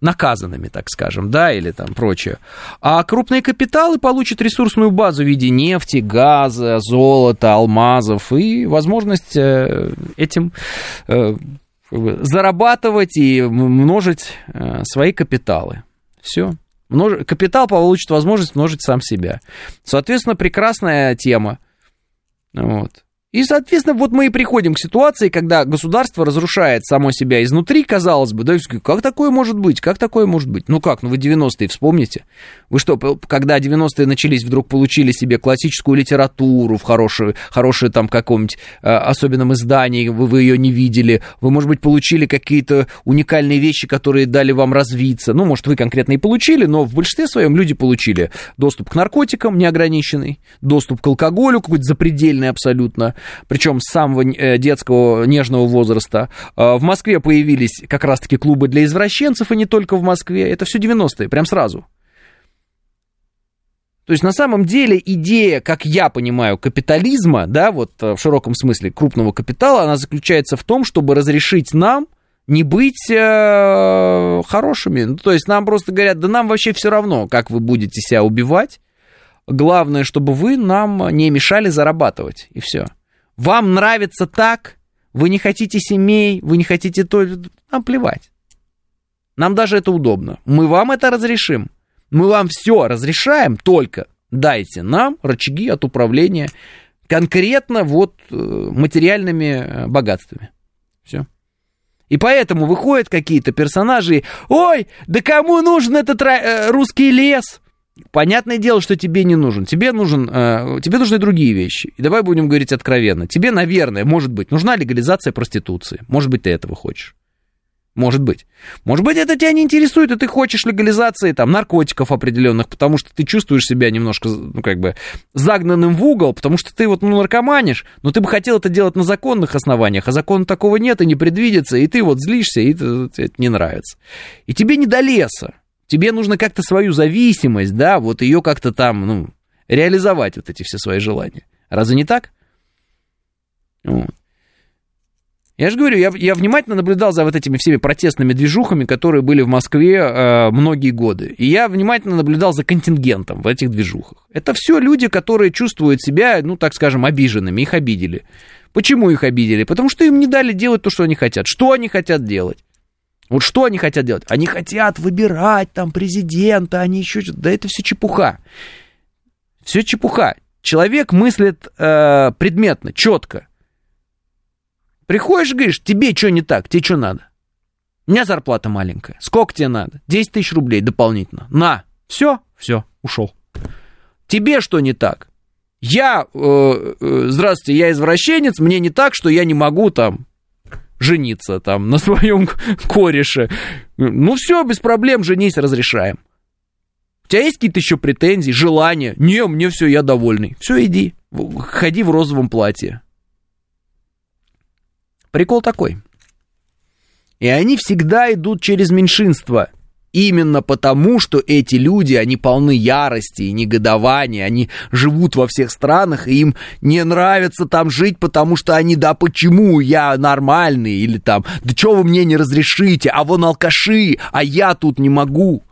наказанными, так скажем, да, или там прочее. А крупные капиталы получат ресурсную базу в виде нефти, газа, золота, алмазов и возможность э, этим э, зарабатывать и множить э, свои капиталы. Все. Капитал получит возможность множить сам себя. Соответственно, прекрасная тема. Вот. И, соответственно, вот мы и приходим к ситуации, когда государство разрушает само себя изнутри, казалось бы, да, как такое может быть, как такое может быть? Ну как, ну вы 90-е вспомните. Вы что, когда 90-е начались, вдруг получили себе классическую литературу в хорошую, хорошую там каком-нибудь э, особенном издании, вы, вы ее не видели, вы, может быть, получили какие-то уникальные вещи, которые дали вам развиться. Ну, может, вы конкретно и получили, но в большинстве своем люди получили доступ к наркотикам неограниченный, доступ к алкоголю какой-то запредельный абсолютно, причем с самого э, детского нежного возраста. А, в Москве появились как раз-таки клубы для извращенцев, и не только в Москве. Это все 90-е, прям сразу. То есть на самом деле идея, как я понимаю, капитализма, да, вот э, в широком смысле крупного капитала, она заключается в том, чтобы разрешить нам не быть э, хорошими. Ну, то есть нам просто говорят, да нам вообще все равно, как вы будете себя убивать. Главное, чтобы вы нам не мешали зарабатывать, и все. Вам нравится так, вы не хотите семей, вы не хотите то, нам плевать. Нам даже это удобно. Мы вам это разрешим. Мы вам все разрешаем, только дайте нам рычаги от управления конкретно вот э, материальными э, богатствами. Все. И поэтому выходят какие-то персонажи, ой, да кому нужен этот э, русский лес? Понятное дело, что тебе не нужен. Тебе, нужен, э, тебе нужны другие вещи. И давай будем говорить откровенно. Тебе, наверное, может быть, нужна легализация проституции. Может быть, ты этого хочешь. Может быть. Может быть, это тебя не интересует, и ты хочешь легализации там, наркотиков определенных, потому что ты чувствуешь себя немножко, ну, как бы, загнанным в угол, потому что ты вот, ну, наркоманишь, но ты бы хотел это делать на законных основаниях, а закона такого нет и не предвидится, и ты вот злишься, и это, это не нравится. И тебе не до леса. Тебе нужно как-то свою зависимость, да, вот ее как-то там, ну, реализовать, вот эти все свои желания. Разве не так? Вот. Я же говорю, я, я внимательно наблюдал за вот этими всеми протестными движухами, которые были в Москве э, многие годы. И я внимательно наблюдал за контингентом в этих движухах. Это все люди, которые чувствуют себя, ну, так скажем, обиженными, их обидели. Почему их обидели? Потому что им не дали делать то, что они хотят. Что они хотят делать? Вот что они хотят делать? Они хотят выбирать там президента, они еще что-то. Да это все чепуха. Все чепуха. Человек мыслит э, предметно, четко. Приходишь, говоришь, тебе что не так, тебе что надо? У меня зарплата маленькая. Сколько тебе надо? 10 тысяч рублей дополнительно. На. Все, все, ушел. Тебе что не так? Я, э, э, здравствуйте, я извращенец, мне не так, что я не могу там жениться там на своем кореше. Ну все, без проблем, женись, разрешаем. У тебя есть какие-то еще претензии, желания? Не, мне все, я довольный. Все, иди, ходи в розовом платье. Прикол такой. И они всегда идут через меньшинство – Именно потому, что эти люди, они полны ярости и негодования, они живут во всех странах, и им не нравится там жить, потому что они, да почему, я нормальный, или там, да что вы мне не разрешите, а вон алкаши, а я тут не могу.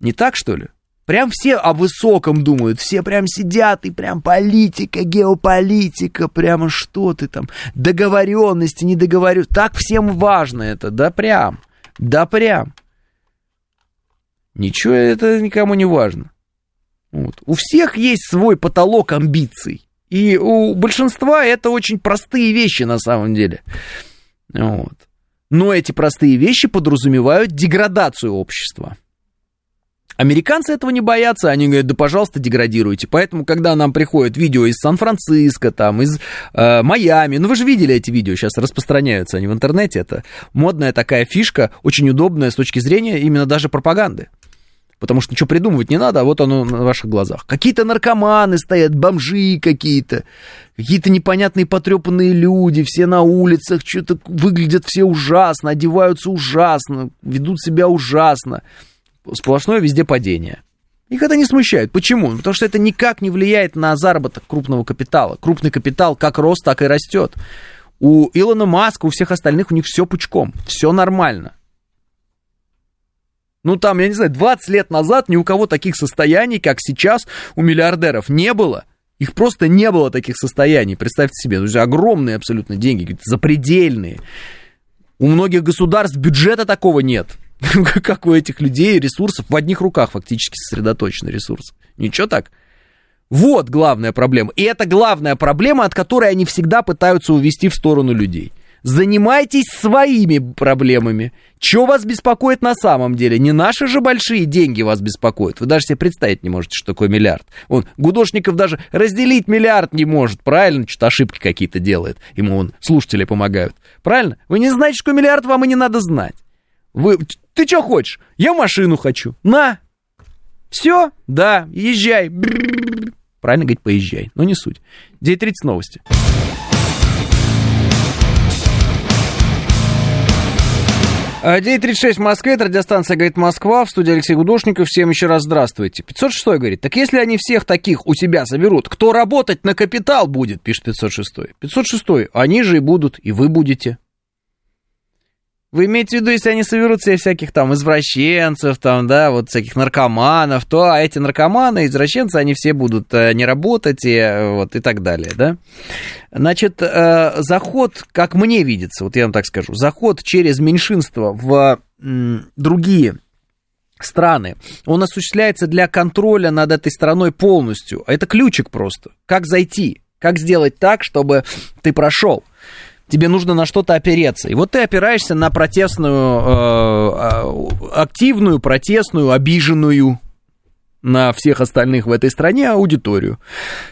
Не так, что ли? Прям все о высоком думают, все прям сидят и прям политика, геополитика, прямо что ты там, договоренности, недоговоренности, так всем важно это, да прям. Да прям. Ничего это никому не важно. Вот. У всех есть свой потолок амбиций. И у большинства это очень простые вещи на самом деле. Вот. Но эти простые вещи подразумевают деградацию общества. Американцы этого не боятся, они говорят, да пожалуйста, деградируйте. Поэтому, когда нам приходят видео из Сан-Франциско, там, из э, Майами, ну вы же видели эти видео, сейчас распространяются они в интернете, это модная такая фишка, очень удобная с точки зрения именно даже пропаганды. Потому что ничего придумывать не надо, а вот оно на ваших глазах. Какие-то наркоманы стоят, бомжи какие-то, какие-то непонятные потрепанные люди, все на улицах, что-то выглядят все ужасно, одеваются ужасно, ведут себя ужасно сплошное везде падение. Их это не смущает. Почему? Потому что это никак не влияет на заработок крупного капитала. Крупный капитал как рост, так и растет. У Илона Маска, у всех остальных, у них все пучком. Все нормально. Ну, там, я не знаю, 20 лет назад ни у кого таких состояний, как сейчас у миллиардеров, не было. Их просто не было таких состояний. Представьте себе, то огромные абсолютно деньги, запредельные. У многих государств бюджета такого нет. как у этих людей ресурсов в одних руках фактически сосредоточены ресурсы. Ничего так. Вот главная проблема. И это главная проблема, от которой они всегда пытаются увести в сторону людей. Занимайтесь своими проблемами. Что вас беспокоит на самом деле? Не наши же большие деньги вас беспокоят. Вы даже себе представить не можете, что такое миллиард. Он, Гудошников даже разделить миллиард не может, правильно? Что-то ошибки какие-то делает. Ему он, слушатели помогают. Правильно? Вы не знаете, что миллиард вам и не надо знать. Вы, ты что хочешь? Я машину хочу. На. Все? Да, езжай. Правильно говорить, поезжай. Но не суть. 9.30 новости. А, 9.36 в Москве, это радиостанция «Говорит Москва», в студии Алексей Гудошников. Всем еще раз здравствуйте. 506 говорит, так если они всех таких у себя соберут, кто работать на капитал будет, пишет 506. 506, они же и будут, и вы будете. Вы имеете в виду, если они соберутся из всяких там извращенцев, там, да, вот всяких наркоманов, то а эти наркоманы, извращенцы, они все будут э, не работать и, э, вот, и так далее, да? Значит, э, заход, как мне видится, вот я вам так скажу, заход через меньшинство в другие страны, он осуществляется для контроля над этой страной полностью. Это ключик просто. Как зайти? Как сделать так, чтобы ты прошел? Тебе нужно на что-то опереться. И вот ты опираешься на протестную, э, э, активную, протестную, обиженную на всех остальных в этой стране аудиторию.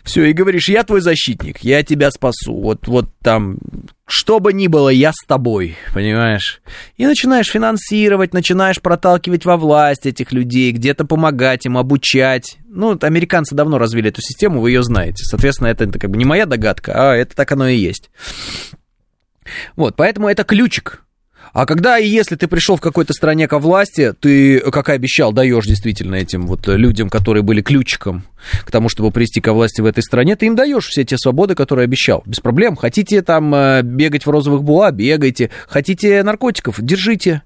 Все, и говоришь, я твой защитник, я тебя спасу. Вот, вот там, что бы ни было, я с тобой, понимаешь? И начинаешь финансировать, начинаешь проталкивать во власть этих людей, где-то помогать им, обучать. Ну, американцы давно развили эту систему, вы ее знаете. Соответственно, это, это как бы не моя догадка, а это так оно и есть. Вот, поэтому это ключик. А когда и если ты пришел в какой-то стране ко власти, ты, как и обещал, даешь действительно этим вот людям, которые были ключиком к тому, чтобы прийти ко власти в этой стране, ты им даешь все те свободы, которые обещал. Без проблем. Хотите там э, бегать в розовых буа, бегайте. Хотите наркотиков, держите.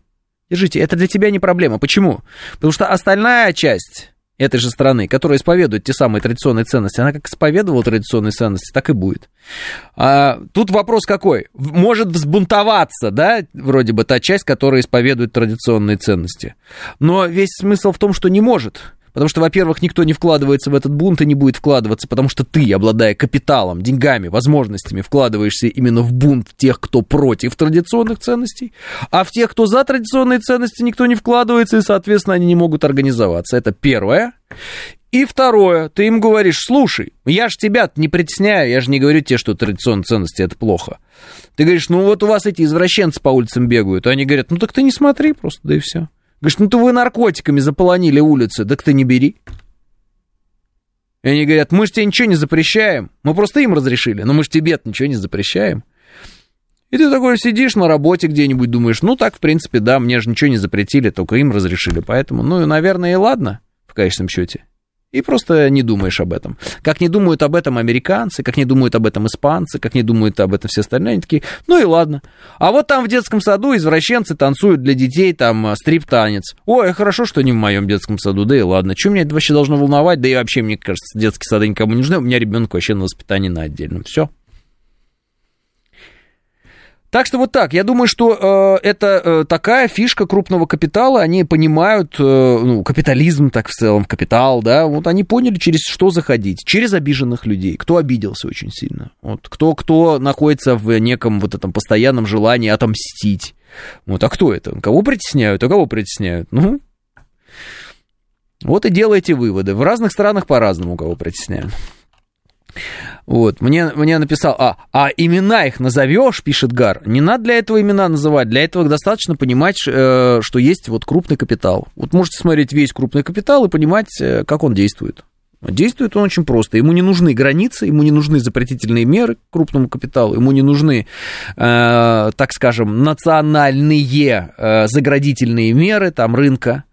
Держите. Это для тебя не проблема. Почему? Потому что остальная часть этой же страны, которая исповедует те самые традиционные ценности, она как исповедовала традиционные ценности, так и будет. А, тут вопрос какой? Может взбунтоваться, да, вроде бы та часть, которая исповедует традиционные ценности. Но весь смысл в том, что не может. Потому что, во-первых, никто не вкладывается в этот бунт и не будет вкладываться, потому что ты, обладая капиталом, деньгами, возможностями, вкладываешься именно в бунт тех, кто против традиционных ценностей, а в тех, кто за традиционные ценности, никто не вкладывается, и, соответственно, они не могут организоваться. Это первое. И второе, ты им говоришь, слушай, я же тебя не притесняю, я же не говорю тебе, что традиционные ценности это плохо. Ты говоришь, ну вот у вас эти извращенцы по улицам бегают, а они говорят, ну так ты не смотри просто, да и все. Говоришь, ну то вы наркотиками заполонили улицы, так ты не бери. И они говорят, мы же тебе ничего не запрещаем, мы просто им разрешили, но мы же тебе ничего не запрещаем. И ты такой сидишь на работе где-нибудь, думаешь, ну так, в принципе, да, мне же ничего не запретили, только им разрешили, поэтому, ну, наверное, и ладно, в конечном счете. И просто не думаешь об этом. Как не думают об этом американцы, как не думают об этом испанцы, как не думают об этом все остальные, они такие, ну и ладно. А вот там в детском саду извращенцы танцуют для детей там а, стрип-танец. Ой, хорошо, что не в моем детском саду, да и ладно. Что меня это вообще должно волновать? Да и вообще, мне кажется, детские сады никому не нужны, у меня ребенок вообще на воспитании на отдельном. Все. Так что вот так. Я думаю, что э, это э, такая фишка крупного капитала. Они понимают, э, ну, капитализм так в целом, капитал, да. Вот они поняли, через что заходить. Через обиженных людей. Кто обиделся очень сильно. Вот. Кто, кто находится в неком вот этом постоянном желании отомстить. Вот. А кто это? Кого притесняют? А кого притесняют? Ну, вот и делайте выводы. В разных странах по-разному кого притесняют. Вот, мне, мне написал, а, а имена их назовешь, пишет Гар. Не надо для этого имена называть, для этого достаточно понимать, э, что есть вот крупный капитал. Вот можете смотреть весь крупный капитал и понимать, э, как он действует. Действует он очень просто. Ему не нужны границы, ему не нужны запретительные меры крупному капиталу, ему не нужны, э, так скажем, национальные э, заградительные меры там рынка.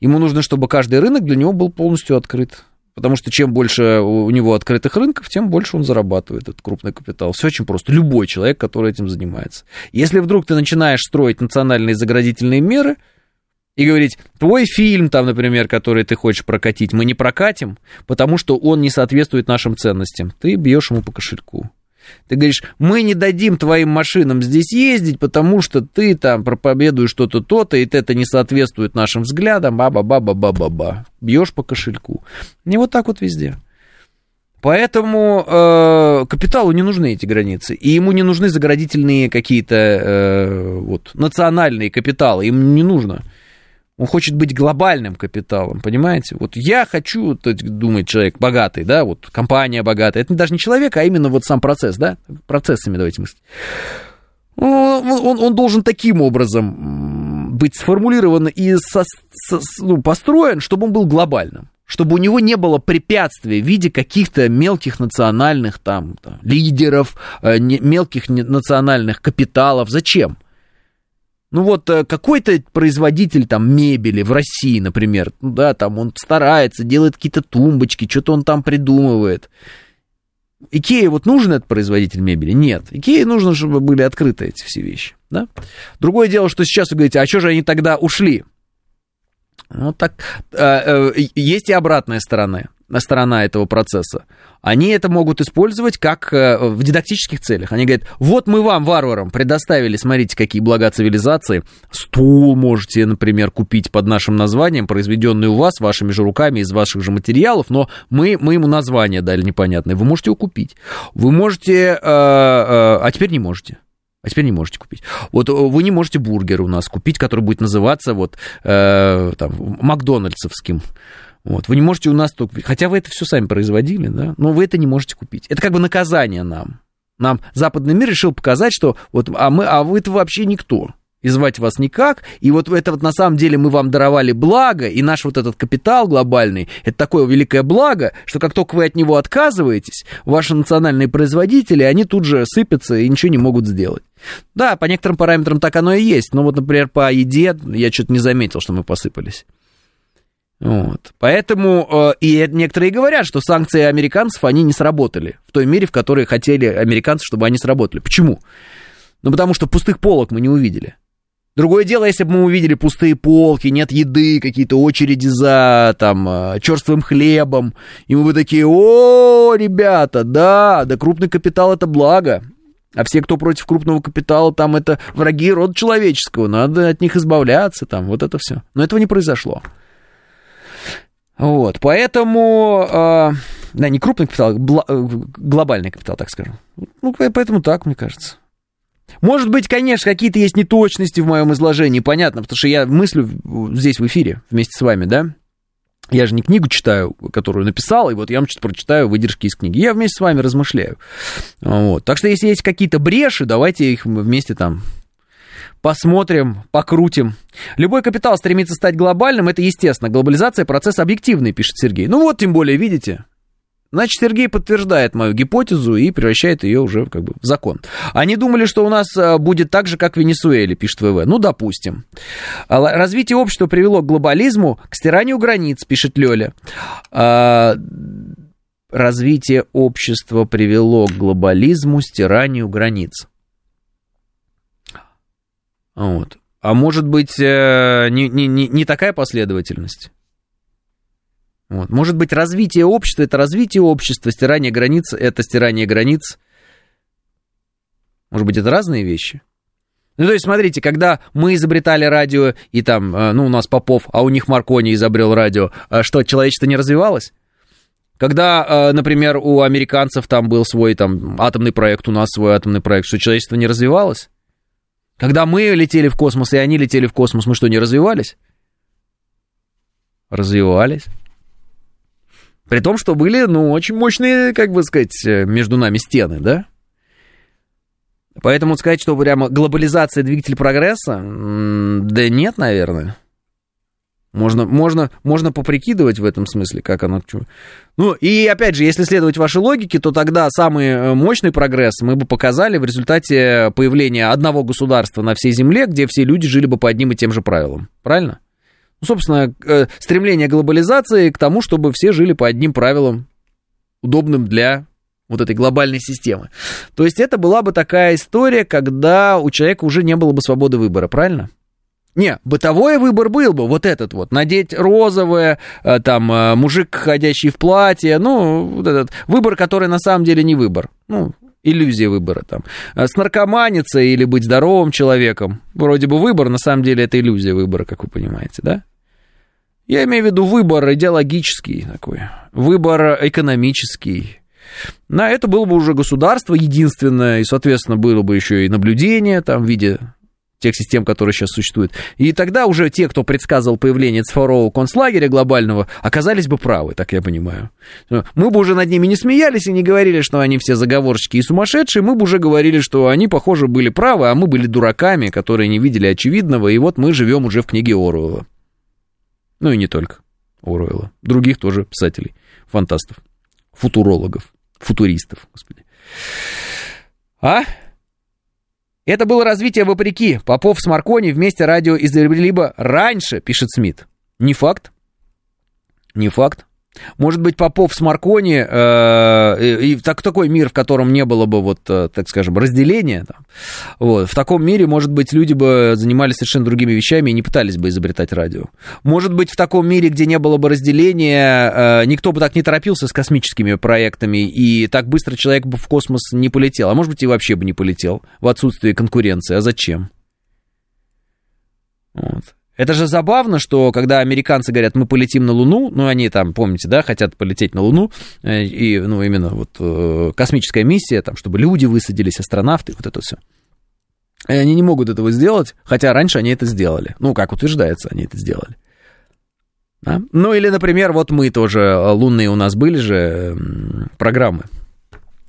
Ему нужно, чтобы каждый рынок для него был полностью открыт. Потому что чем больше у него открытых рынков, тем больше он зарабатывает этот крупный капитал. Все очень просто. Любой человек, который этим занимается. Если вдруг ты начинаешь строить национальные заградительные меры и говорить, твой фильм, там, например, который ты хочешь прокатить, мы не прокатим, потому что он не соответствует нашим ценностям, ты бьешь ему по кошельку. Ты говоришь, мы не дадим твоим машинам здесь ездить, потому что ты там проповедуешь что-то то-то, и это не соответствует нашим взглядам, ба-ба-ба-ба-ба-ба-ба. Бьешь по кошельку. Не вот так вот везде. Поэтому э, капиталу не нужны эти границы, и ему не нужны заградительные какие-то э, вот, национальные капиталы, им не нужно. Он хочет быть глобальным капиталом, понимаете? Вот я хочу, думает человек богатый, да, вот компания богатая. Это даже не человек, а именно вот сам процесс, да? Процессами давайте мыслить. Он, он, он должен таким образом быть сформулирован и со, со, ну, построен, чтобы он был глобальным. Чтобы у него не было препятствий в виде каких-то мелких национальных там, там лидеров, э, мелких национальных капиталов. Зачем? Ну вот э, какой-то производитель там мебели в России, например, ну да, там он старается, делает какие-то тумбочки, что-то он там придумывает. Икее вот нужен этот производитель мебели? Нет. Икее нужно, чтобы были открыты эти все вещи. Да? Другое дело, что сейчас вы говорите, а что же они тогда ушли? Ну так, э, э, есть и обратная сторона сторона этого процесса, они это могут использовать как э, в дидактических целях. Они говорят, вот мы вам, варварам, предоставили, смотрите, какие блага цивилизации, стул можете, например, купить под нашим названием, произведенный у вас, вашими же руками, из ваших же материалов, но мы, мы ему название дали непонятное, вы можете его купить. Вы можете, э, э, а теперь не можете. А теперь не можете купить. Вот вы не можете бургер у нас купить, который будет называться вот э, там, Макдональдсовским. Вот, вы не можете у нас только. Хотя вы это все сами производили, да, но вы это не можете купить. Это как бы наказание нам. Нам западный мир решил показать, что вот, а, мы, а вы это вообще никто. И звать вас никак. И вот это вот на самом деле мы вам даровали благо, и наш вот этот капитал глобальный, это такое великое благо, что как только вы от него отказываетесь, ваши национальные производители, они тут же сыпятся и ничего не могут сделать. Да, по некоторым параметрам так оно и есть. Но вот, например, по еде я что-то не заметил, что мы посыпались. Вот. Поэтому э, и некоторые говорят, что санкции американцев, они не сработали в той мере, в которой хотели американцы, чтобы они сработали. Почему? Ну, потому что пустых полок мы не увидели. Другое дело, если бы мы увидели пустые полки, нет еды, какие-то очереди за там э, черствым хлебом, и мы бы такие, о, ребята, да, да крупный капитал это благо, а все, кто против крупного капитала, там это враги рода человеческого, надо от них избавляться, там, вот это все. Но этого не произошло. Вот, поэтому, э, да, не крупный капитал, а глобальный капитал, так скажем. Ну, поэтому так, мне кажется. Может быть, конечно, какие-то есть неточности в моем изложении, понятно, потому что я мыслю здесь в эфире вместе с вами, да? Я же не книгу читаю, которую написал, и вот я вам что-то прочитаю выдержки из книги. Я вместе с вами размышляю. Вот. Так что, если есть какие-то бреши, давайте их вместе там Посмотрим, покрутим. Любой капитал стремится стать глобальным, это естественно. Глобализация – процесс объективный, пишет Сергей. Ну вот, тем более, видите, Значит, Сергей подтверждает мою гипотезу и превращает ее уже как бы в закон. Они думали, что у нас э, будет так же, как в Венесуэле, пишет ВВ. Ну, допустим. А, развитие общества привело к глобализму, к стиранию границ, пишет Лёля. А, развитие общества привело к глобализму, стиранию границ. Вот. А может быть, э, не, не, не, такая последовательность? Вот. Может быть, развитие общества это развитие общества, стирание границ это стирание границ. Может быть, это разные вещи? Ну, то есть, смотрите, когда мы изобретали радио, и там, э, ну, у нас Попов, а у них Маркони изобрел радио, а что, человечество не развивалось? Когда, э, например, у американцев там был свой там атомный проект, у нас свой атомный проект, что человечество не развивалось? Когда мы летели в космос, и они летели в космос, мы что, не развивались? Развивались. При том, что были, ну, очень мощные, как бы сказать, э, между нами стены, да? Поэтому сказать, что прямо глобализация двигатель прогресса, да нет, наверное. Можно, можно, можно поприкидывать в этом смысле, как оно... Ну, и опять же, если следовать вашей логике, то тогда самый э, мощный прогресс мы бы показали в результате появления одного государства на всей Земле, где все люди жили бы по одним и тем же правилам. Правильно? Ну, собственно, э, стремление глобализации к тому, чтобы все жили по одним правилам, удобным для вот этой глобальной системы. То есть это была бы такая история, когда у человека уже не было бы свободы выбора, правильно? Не, бытовой выбор был бы, вот этот вот, надеть розовое, э, там, э, мужик, ходящий в платье, ну, вот этот выбор, который на самом деле не выбор, ну, иллюзия выбора там. Э, с наркоманиться или быть здоровым человеком, вроде бы выбор, на самом деле это иллюзия выбора, как вы понимаете, да? Я имею в виду выбор идеологический такой, выбор экономический, на это было бы уже государство единственное, и, соответственно, было бы еще и наблюдение там в виде тех систем, которые сейчас существуют. И тогда уже те, кто предсказывал появление цифрового концлагеря глобального, оказались бы правы, так я понимаю. Мы бы уже над ними не смеялись и не говорили, что они все заговорщики и сумасшедшие, мы бы уже говорили, что они, похоже, были правы, а мы были дураками, которые не видели очевидного, и вот мы живем уже в книге Оруэлла. Ну и не только Оруэлла, других тоже писателей, фантастов, футурологов футуристов, господи. А? Это было развитие вопреки. Попов с Маркони вместе радио изобрели бы раньше, пишет Смит. Не факт. Не факт. Может быть, Попов с Маркони э, и так, такой мир, в котором не было бы, вот, э, так скажем, разделения. Там, вот, в таком мире, может быть, люди бы занимались совершенно другими вещами и не пытались бы изобретать радио. Может быть, в таком мире, где не было бы разделения, э, никто бы так не торопился с космическими проектами, и так быстро человек бы в космос не полетел. А может быть, и вообще бы не полетел в отсутствии конкуренции. А зачем? Вот. Это же забавно, что когда американцы говорят, мы полетим на Луну, ну, они там, помните, да, хотят полететь на Луну, э, и, ну, именно вот э, космическая миссия, там, чтобы люди высадились, астронавты, вот это все. И они не могут этого сделать, хотя раньше они это сделали. Ну, как утверждается, они это сделали. Да? Ну, или, например, вот мы тоже, э, лунные у нас были же программы,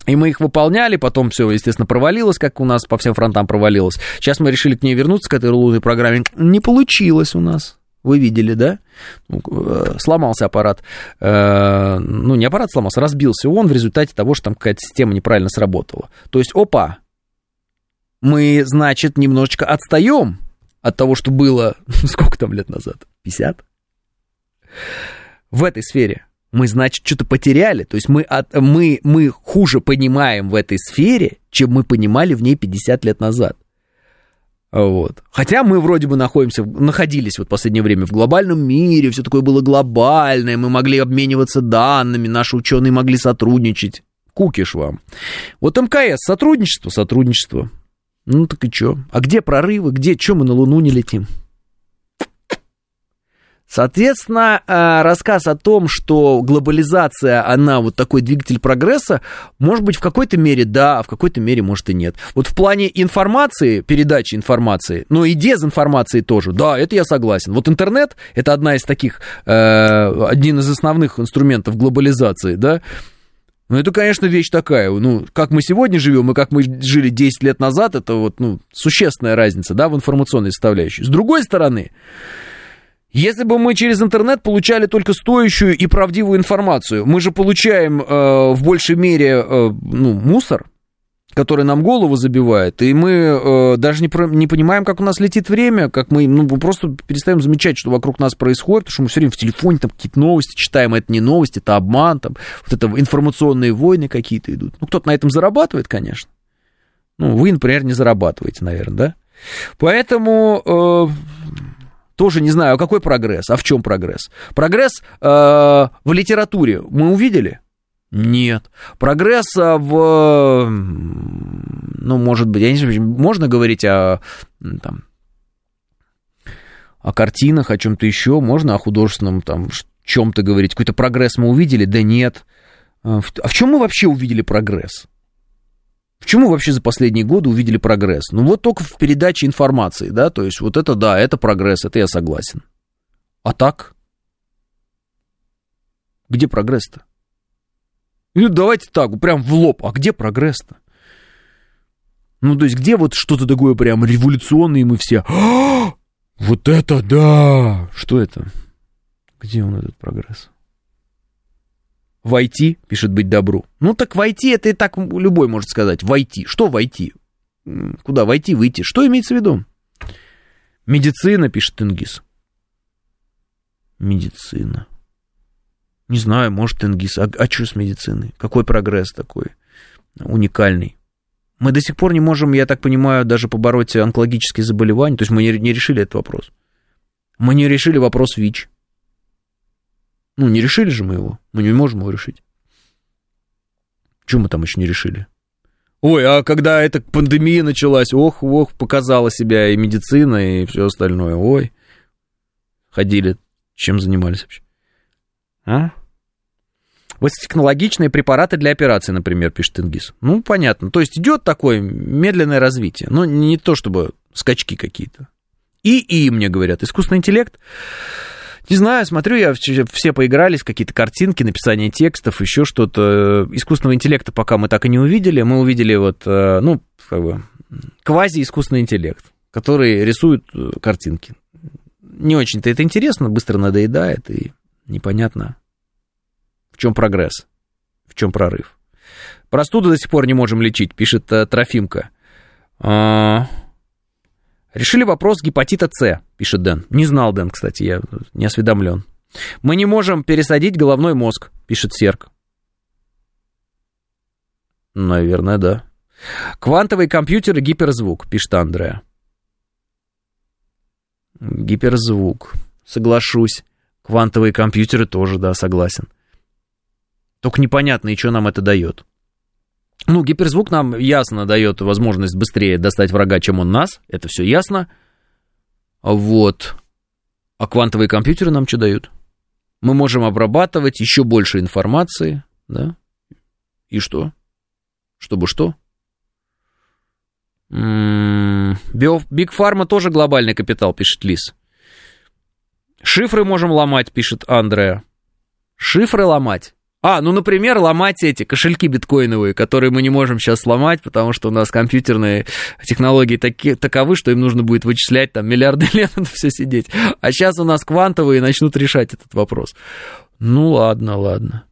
и мы их выполняли, потом все, естественно, провалилось, как у нас по всем фронтам провалилось. Сейчас мы решили к ней вернуться, к этой лунной программе. Не получилось у нас. Вы видели, да? Ну, э, сломался аппарат. Э, ну, не аппарат сломался, разбился он в результате того, что там какая-то система неправильно сработала. То есть, опа, мы, значит, немножечко отстаем от того, что было, сколько там лет назад? 50? В этой сфере мы, значит, что-то потеряли. То есть мы, от, мы, мы хуже понимаем в этой сфере, чем мы понимали в ней 50 лет назад. Вот. Хотя мы вроде бы находимся, находились вот в последнее время в глобальном мире, все такое было глобальное, мы могли обмениваться данными, наши ученые могли сотрудничать. Кукиш вам. Вот МКС, сотрудничество, сотрудничество. Ну так и что? А где прорывы, где, что мы на Луну не летим? Соответственно, э, рассказ о том, что глобализация, она вот такой двигатель прогресса, может быть, в какой-то мере да, а в какой-то мере, может, и нет. Вот в плане информации, передачи информации, но и дезинформации тоже, да, это я согласен. Вот интернет, это одна из таких, э, один из основных инструментов глобализации, да, ну, это, конечно, вещь такая. Ну, как мы сегодня живем и как мы жили 10 лет назад, это вот, ну, существенная разница, да, в информационной составляющей. С другой стороны, если бы мы через интернет получали только стоящую и правдивую информацию, мы же получаем э, в большей мере э, ну, мусор, который нам голову забивает, и мы э, даже не, не понимаем, как у нас летит время, как мы ну, просто перестаем замечать, что вокруг нас происходит, потому что мы все время в телефоне там какие-то новости читаем, это не новости, это обман, там, вот это информационные войны какие-то идут. Ну, кто-то на этом зарабатывает, конечно. Ну, вы, например, не зарабатываете, наверное, да? Поэтому... Э, тоже не знаю, а какой прогресс, а в чем прогресс? Прогресс э, в литературе мы увидели? Нет. Прогресса в... Ну, может быть, я не знаю, можно говорить о, там, о картинах, о чем-то еще, можно о художественном там чем-то говорить. Какой-то прогресс мы увидели? Да нет. А в чем мы вообще увидели прогресс? Мы вообще за последние годы увидели прогресс? Ну вот только в передаче информации, да, то есть вот это да, это прогресс, это я согласен. А так? Где прогресс-то? Ну давайте так, прям в лоб, а где прогресс-то? Ну то есть где вот что-то такое прям революционное, и мы все... «А, вот это да! Что это? Где он этот прогресс? Войти, пишет быть добру. Ну так войти, это и так любой может сказать. Войти. Что войти? Куда войти, выйти? Что имеется в виду? Медицина, пишет Тенгиз. Медицина. Не знаю, может, Тенгиз. А, а что с медициной? Какой прогресс такой уникальный? Мы до сих пор не можем, я так понимаю, даже побороть онкологические заболевания. То есть мы не, не решили этот вопрос. Мы не решили вопрос ВИЧ. Ну, не решили же мы его. Мы не можем его решить. Чего мы там еще не решили? Ой, а когда эта пандемия началась, ох, ох, показала себя и медицина, и все остальное. Ой, ходили, чем занимались вообще? А? Высокотехнологичные препараты для операции, например, пишет Ингиз. Ну, понятно. То есть идет такое медленное развитие. Но не то, чтобы скачки какие-то. И, и, мне говорят, искусственный интеллект не знаю, смотрю, я все поигрались, какие-то картинки, написание текстов, еще что-то. Искусственного интеллекта пока мы так и не увидели. Мы увидели вот, э, ну, как бы, квази-искусственный интеллект, который рисует э, картинки. Не очень-то это интересно, быстро надоедает, и непонятно, в чем прогресс, в чем прорыв. Простуду до сих пор не можем лечить, пишет э, Трофимка. А, Решили вопрос гепатита С, пишет Дэн. Не знал Дэн, кстати, я не осведомлен. Мы не можем пересадить головной мозг, пишет Серк. Наверное, да. Квантовые компьютеры гиперзвук, пишет Андреа. Гиперзвук. Соглашусь. Квантовые компьютеры тоже, да, согласен. Только непонятно, и что нам это дает. Ну, гиперзвук нам ясно дает возможность быстрее достать врага, чем он нас. Это все ясно. Вот. А квантовые компьютеры нам что дают? Мы можем обрабатывать еще больше информации, да? И что? Чтобы что? Биг Фарма тоже глобальный капитал, пишет Лис. Шифры можем ломать, пишет Андреа. Шифры ломать? А, ну, например, ломать эти кошельки биткоиновые, которые мы не можем сейчас сломать, потому что у нас компьютерные технологии таки, таковы, что им нужно будет вычислять там миллиарды лет это все сидеть. А сейчас у нас квантовые начнут решать этот вопрос. Ну, ладно, ладно.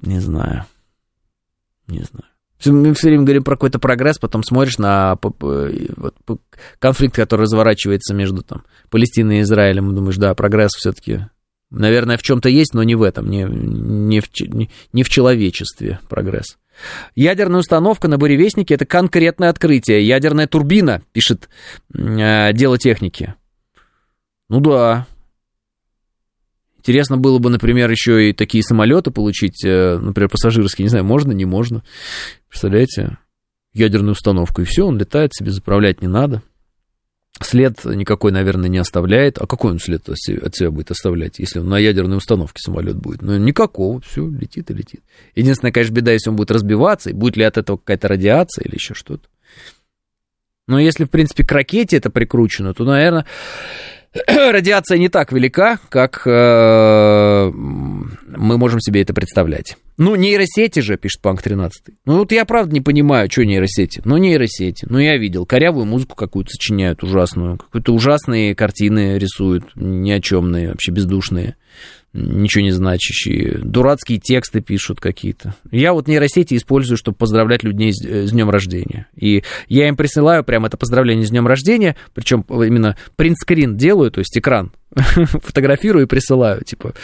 Не знаю. Не знаю. Мы все время говорим про какой-то прогресс, потом смотришь на конфликт, который разворачивается между там, Палестиной и Израилем, и думаешь, да, прогресс все-таки Наверное, в чем-то есть, но не в этом, не, не, в, не в человечестве прогресс. Ядерная установка на буревестнике – это конкретное открытие. Ядерная турбина, пишет э, дело техники. Ну да. Интересно было бы, например, еще и такие самолеты получить, э, например, пассажирские, не знаю, можно, не можно. Представляете? Ядерную установку, и все, он летает себе, заправлять не надо. След никакой, наверное, не оставляет. А какой он след от себя будет оставлять, если он на ядерной установке самолет будет? Ну, никакого, все, летит и летит. Единственная, конечно, беда, если он будет разбиваться, и будет ли от этого какая-то радиация или еще что-то. Но если, в принципе, к ракете это прикручено, то, наверное, радиация не так велика, как э, мы можем себе это представлять. Ну, нейросети же, пишет Панк 13. Ну, вот я правда не понимаю, что нейросети. Ну, нейросети. Ну, я видел. Корявую музыку какую-то сочиняют ужасную. Какие-то ужасные картины рисуют, ни о чемные, вообще бездушные ничего не значащие, дурацкие тексты пишут какие-то. Я вот нейросети использую, чтобы поздравлять людей с, с днем рождения. И я им присылаю прямо это поздравление с днем рождения, причем именно принтскрин делаю, то есть экран фотографирую и присылаю, типа,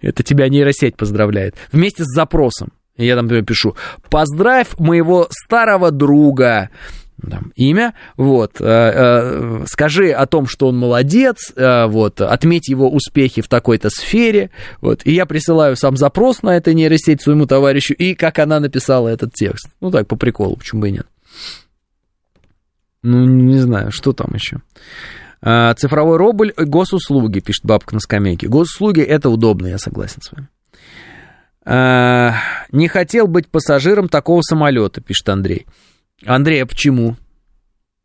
это тебя нейросеть поздравляет, вместе с запросом. Я там например, пишу, поздравь моего старого друга, там, имя, вот, э, э, скажи о том, что он молодец, э, вот, отметь его успехи в такой-то сфере, вот, и я присылаю сам запрос на эту нейросеть своему товарищу, и как она написала этот текст. Ну, так, по приколу, почему бы и нет. Ну, не знаю, что там еще. Цифровой рубль, госуслуги, пишет бабка на скамейке. Госуслуги это удобно, я согласен с вами. Не хотел быть пассажиром такого самолета, пишет Андрей. Андрей, а почему?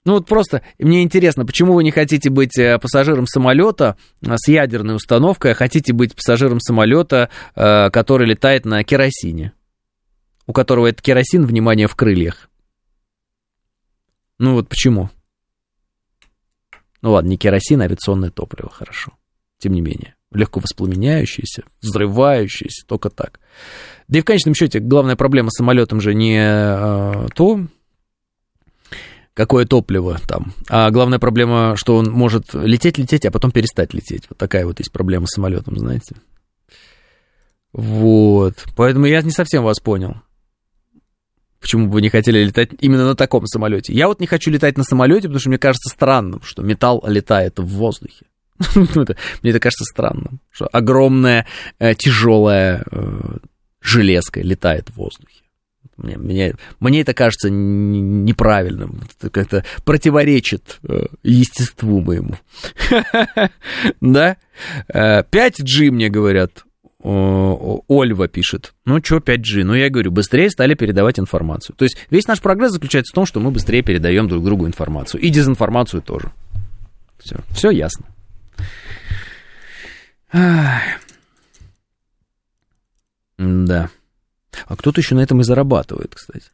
Ну вот просто мне интересно, почему вы не хотите быть э, пассажиром самолета э, с ядерной установкой, а хотите быть пассажиром самолета, э, который летает на керосине, у которого этот керосин, внимание, в крыльях. Ну вот почему? Ну ладно, не керосин, а авиационное топливо, хорошо. Тем не менее, легко воспламеняющееся, взрывающееся, только так. Да и в конечном счете, главная проблема с самолетом же не то, какое топливо там. А главная проблема, что он может лететь, лететь, а потом перестать лететь. Вот такая вот есть проблема с самолетом, знаете. Вот. Поэтому я не совсем вас понял. Почему бы вы не хотели летать именно на таком самолете? Я вот не хочу летать на самолете, потому что мне кажется странным, что металл летает в воздухе. Мне это кажется странным, что огромная э, тяжелая э, железка летает в воздухе. Мне, мне, мне это кажется неправильным, это как-то противоречит э, естеству моему. Да? 5G э, мне говорят, Ольва пишет. Ну, что 5G? Ну, я говорю, быстрее стали передавать информацию. То есть весь наш прогресс заключается в том, что мы быстрее передаем друг другу информацию. И дезинформацию тоже. Все, все ясно. Да. А кто-то еще на этом и зарабатывает, кстати.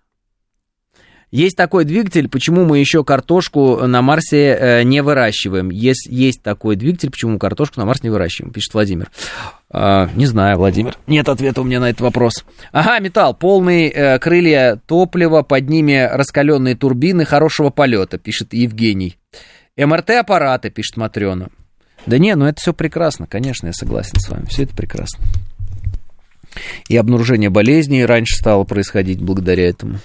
Есть такой двигатель, почему мы еще картошку на Марсе э, не выращиваем? Есть, есть такой двигатель, почему картошку на Марсе не выращиваем, пишет Владимир. А, не знаю, Владимир. Нет ответа у меня на этот вопрос. Ага, металл, полные э, крылья топлива, под ними раскаленные турбины хорошего полета, пишет Евгений. МРТ-аппараты, пишет Матрена. Да не, ну это все прекрасно, конечно, я согласен с вами, все это прекрасно. И обнаружение болезней раньше стало происходить благодаря этому.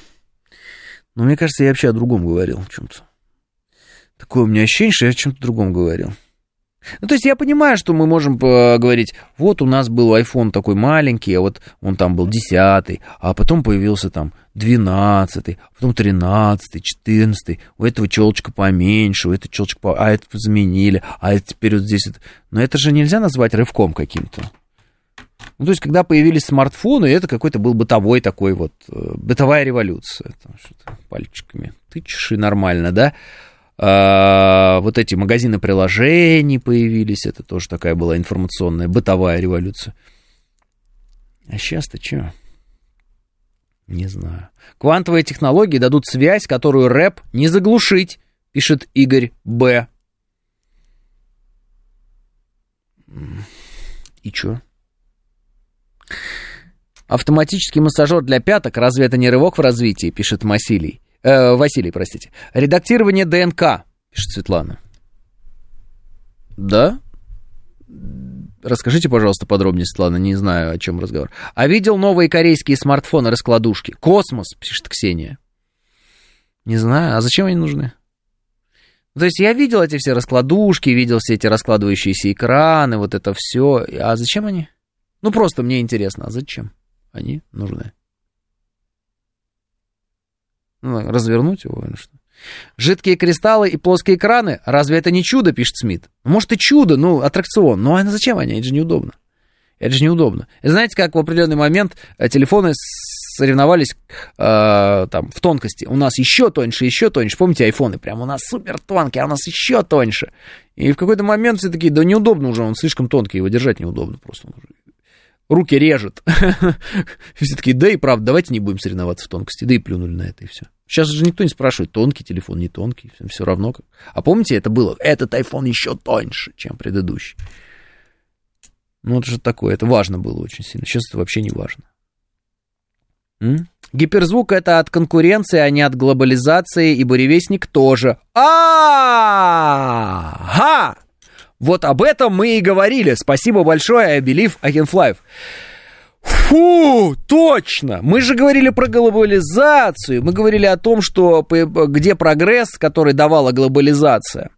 Но мне кажется, я вообще о другом говорил, о чем-то. Такое у меня ощущение, что я о чем-то другом говорил. Ну, то есть я понимаю, что мы можем говорить, вот у нас был iPhone такой маленький, а вот он там был 10 а потом появился там 12 а потом 13 14 у этого челочка поменьше, у этого челочка, по... а это заменили, а это теперь вот здесь... Но это же нельзя назвать рывком каким-то. Ну, то есть, когда появились смартфоны, это какой-то был бытовой такой вот, э, бытовая революция. Там что-то пальчиками тычешь и нормально, да? А, вот эти магазины приложений появились, это тоже такая была информационная, бытовая революция. А сейчас-то что? Не знаю. Квантовые технологии дадут связь, которую рэп не заглушить, пишет Игорь Б. И чё? Автоматический массажер для пяток, разве это не рывок в развитии, пишет Василий. Э, Василий, простите. Редактирование ДНК, пишет Светлана. Да? Расскажите, пожалуйста, подробнее, Светлана, не знаю, о чем разговор. А видел новые корейские смартфоны-раскладушки? Космос, пишет Ксения. Не знаю, а зачем они нужны? То есть я видел эти все раскладушки, видел все эти раскладывающиеся экраны, вот это все. А зачем они? Ну, просто мне интересно, а зачем они нужны? Ну, развернуть его что? Жидкие кристаллы и плоские экраны, разве это не чудо, пишет Смит? Может и чудо, ну, аттракцион, но а зачем они? Это же неудобно. Это же неудобно. И знаете, как в определенный момент э, телефоны соревновались э, там в тонкости. У нас еще тоньше, еще тоньше. Помните айфоны? Прям у нас супер тонкие, а у нас еще тоньше. И в какой-то момент все такие, да неудобно уже, он слишком тонкий, его держать неудобно просто руки режет. Все такие, да и правда, давайте не будем соревноваться в тонкости. Да и плюнули на это, и все. Сейчас же никто не спрашивает, тонкий телефон, не тонкий, все равно как. А помните, это было, этот iPhone еще тоньше, чем предыдущий. Ну, это же такое, это важно было очень сильно. Сейчас это вообще не важно. М? Гиперзвук это от конкуренции, а не от глобализации, и буревестник тоже. А-ха! Вот об этом мы и говорили. Спасибо большое, I believe I can fly. Фу, точно! Мы же говорили про глобализацию, мы говорили о том, что где прогресс, который давала глобализация.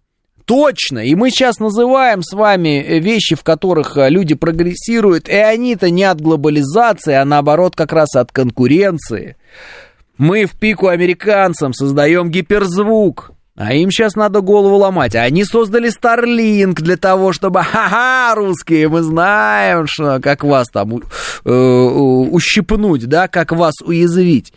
Точно, и мы сейчас называем с вами вещи, в которых люди прогрессируют, и они-то не от глобализации, а наоборот как раз от конкуренции. Мы в пику американцам создаем гиперзвук, а им сейчас надо голову ломать. Они создали Starlink для того, чтобы, ха-ха, русские, мы знаем, что, как вас там э, ущипнуть, да, как вас уязвить.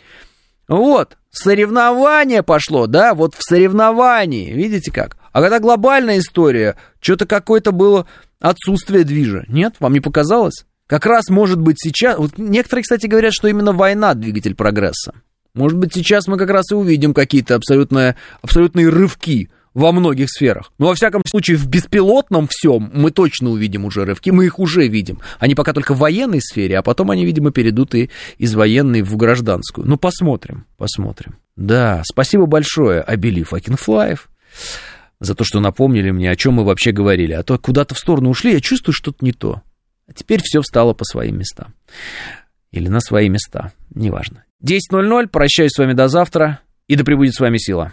Вот, соревнование пошло, да, вот в соревновании, видите как? А когда глобальная история, что-то какое-то было отсутствие движа. Нет, вам не показалось? Как раз может быть сейчас... Вот некоторые, кстати, говорят, что именно война двигатель прогресса. Может быть, сейчас мы как раз и увидим какие-то абсолютно, абсолютные рывки во многих сферах. Но, во всяком случае, в беспилотном всем мы точно увидим уже рывки, мы их уже видим. Они пока только в военной сфере, а потом они, видимо, перейдут и из военной в гражданскую. Ну, посмотрим, посмотрим. Да, спасибо большое, Абели Факинфлаев, за то, что напомнили мне, о чем мы вообще говорили. А то куда-то в сторону ушли, я чувствую что-то не то. А теперь все встало по своим местам. Или на свои места, неважно. 10.00, прощаюсь с вами до завтра, и да пребудет с вами сила.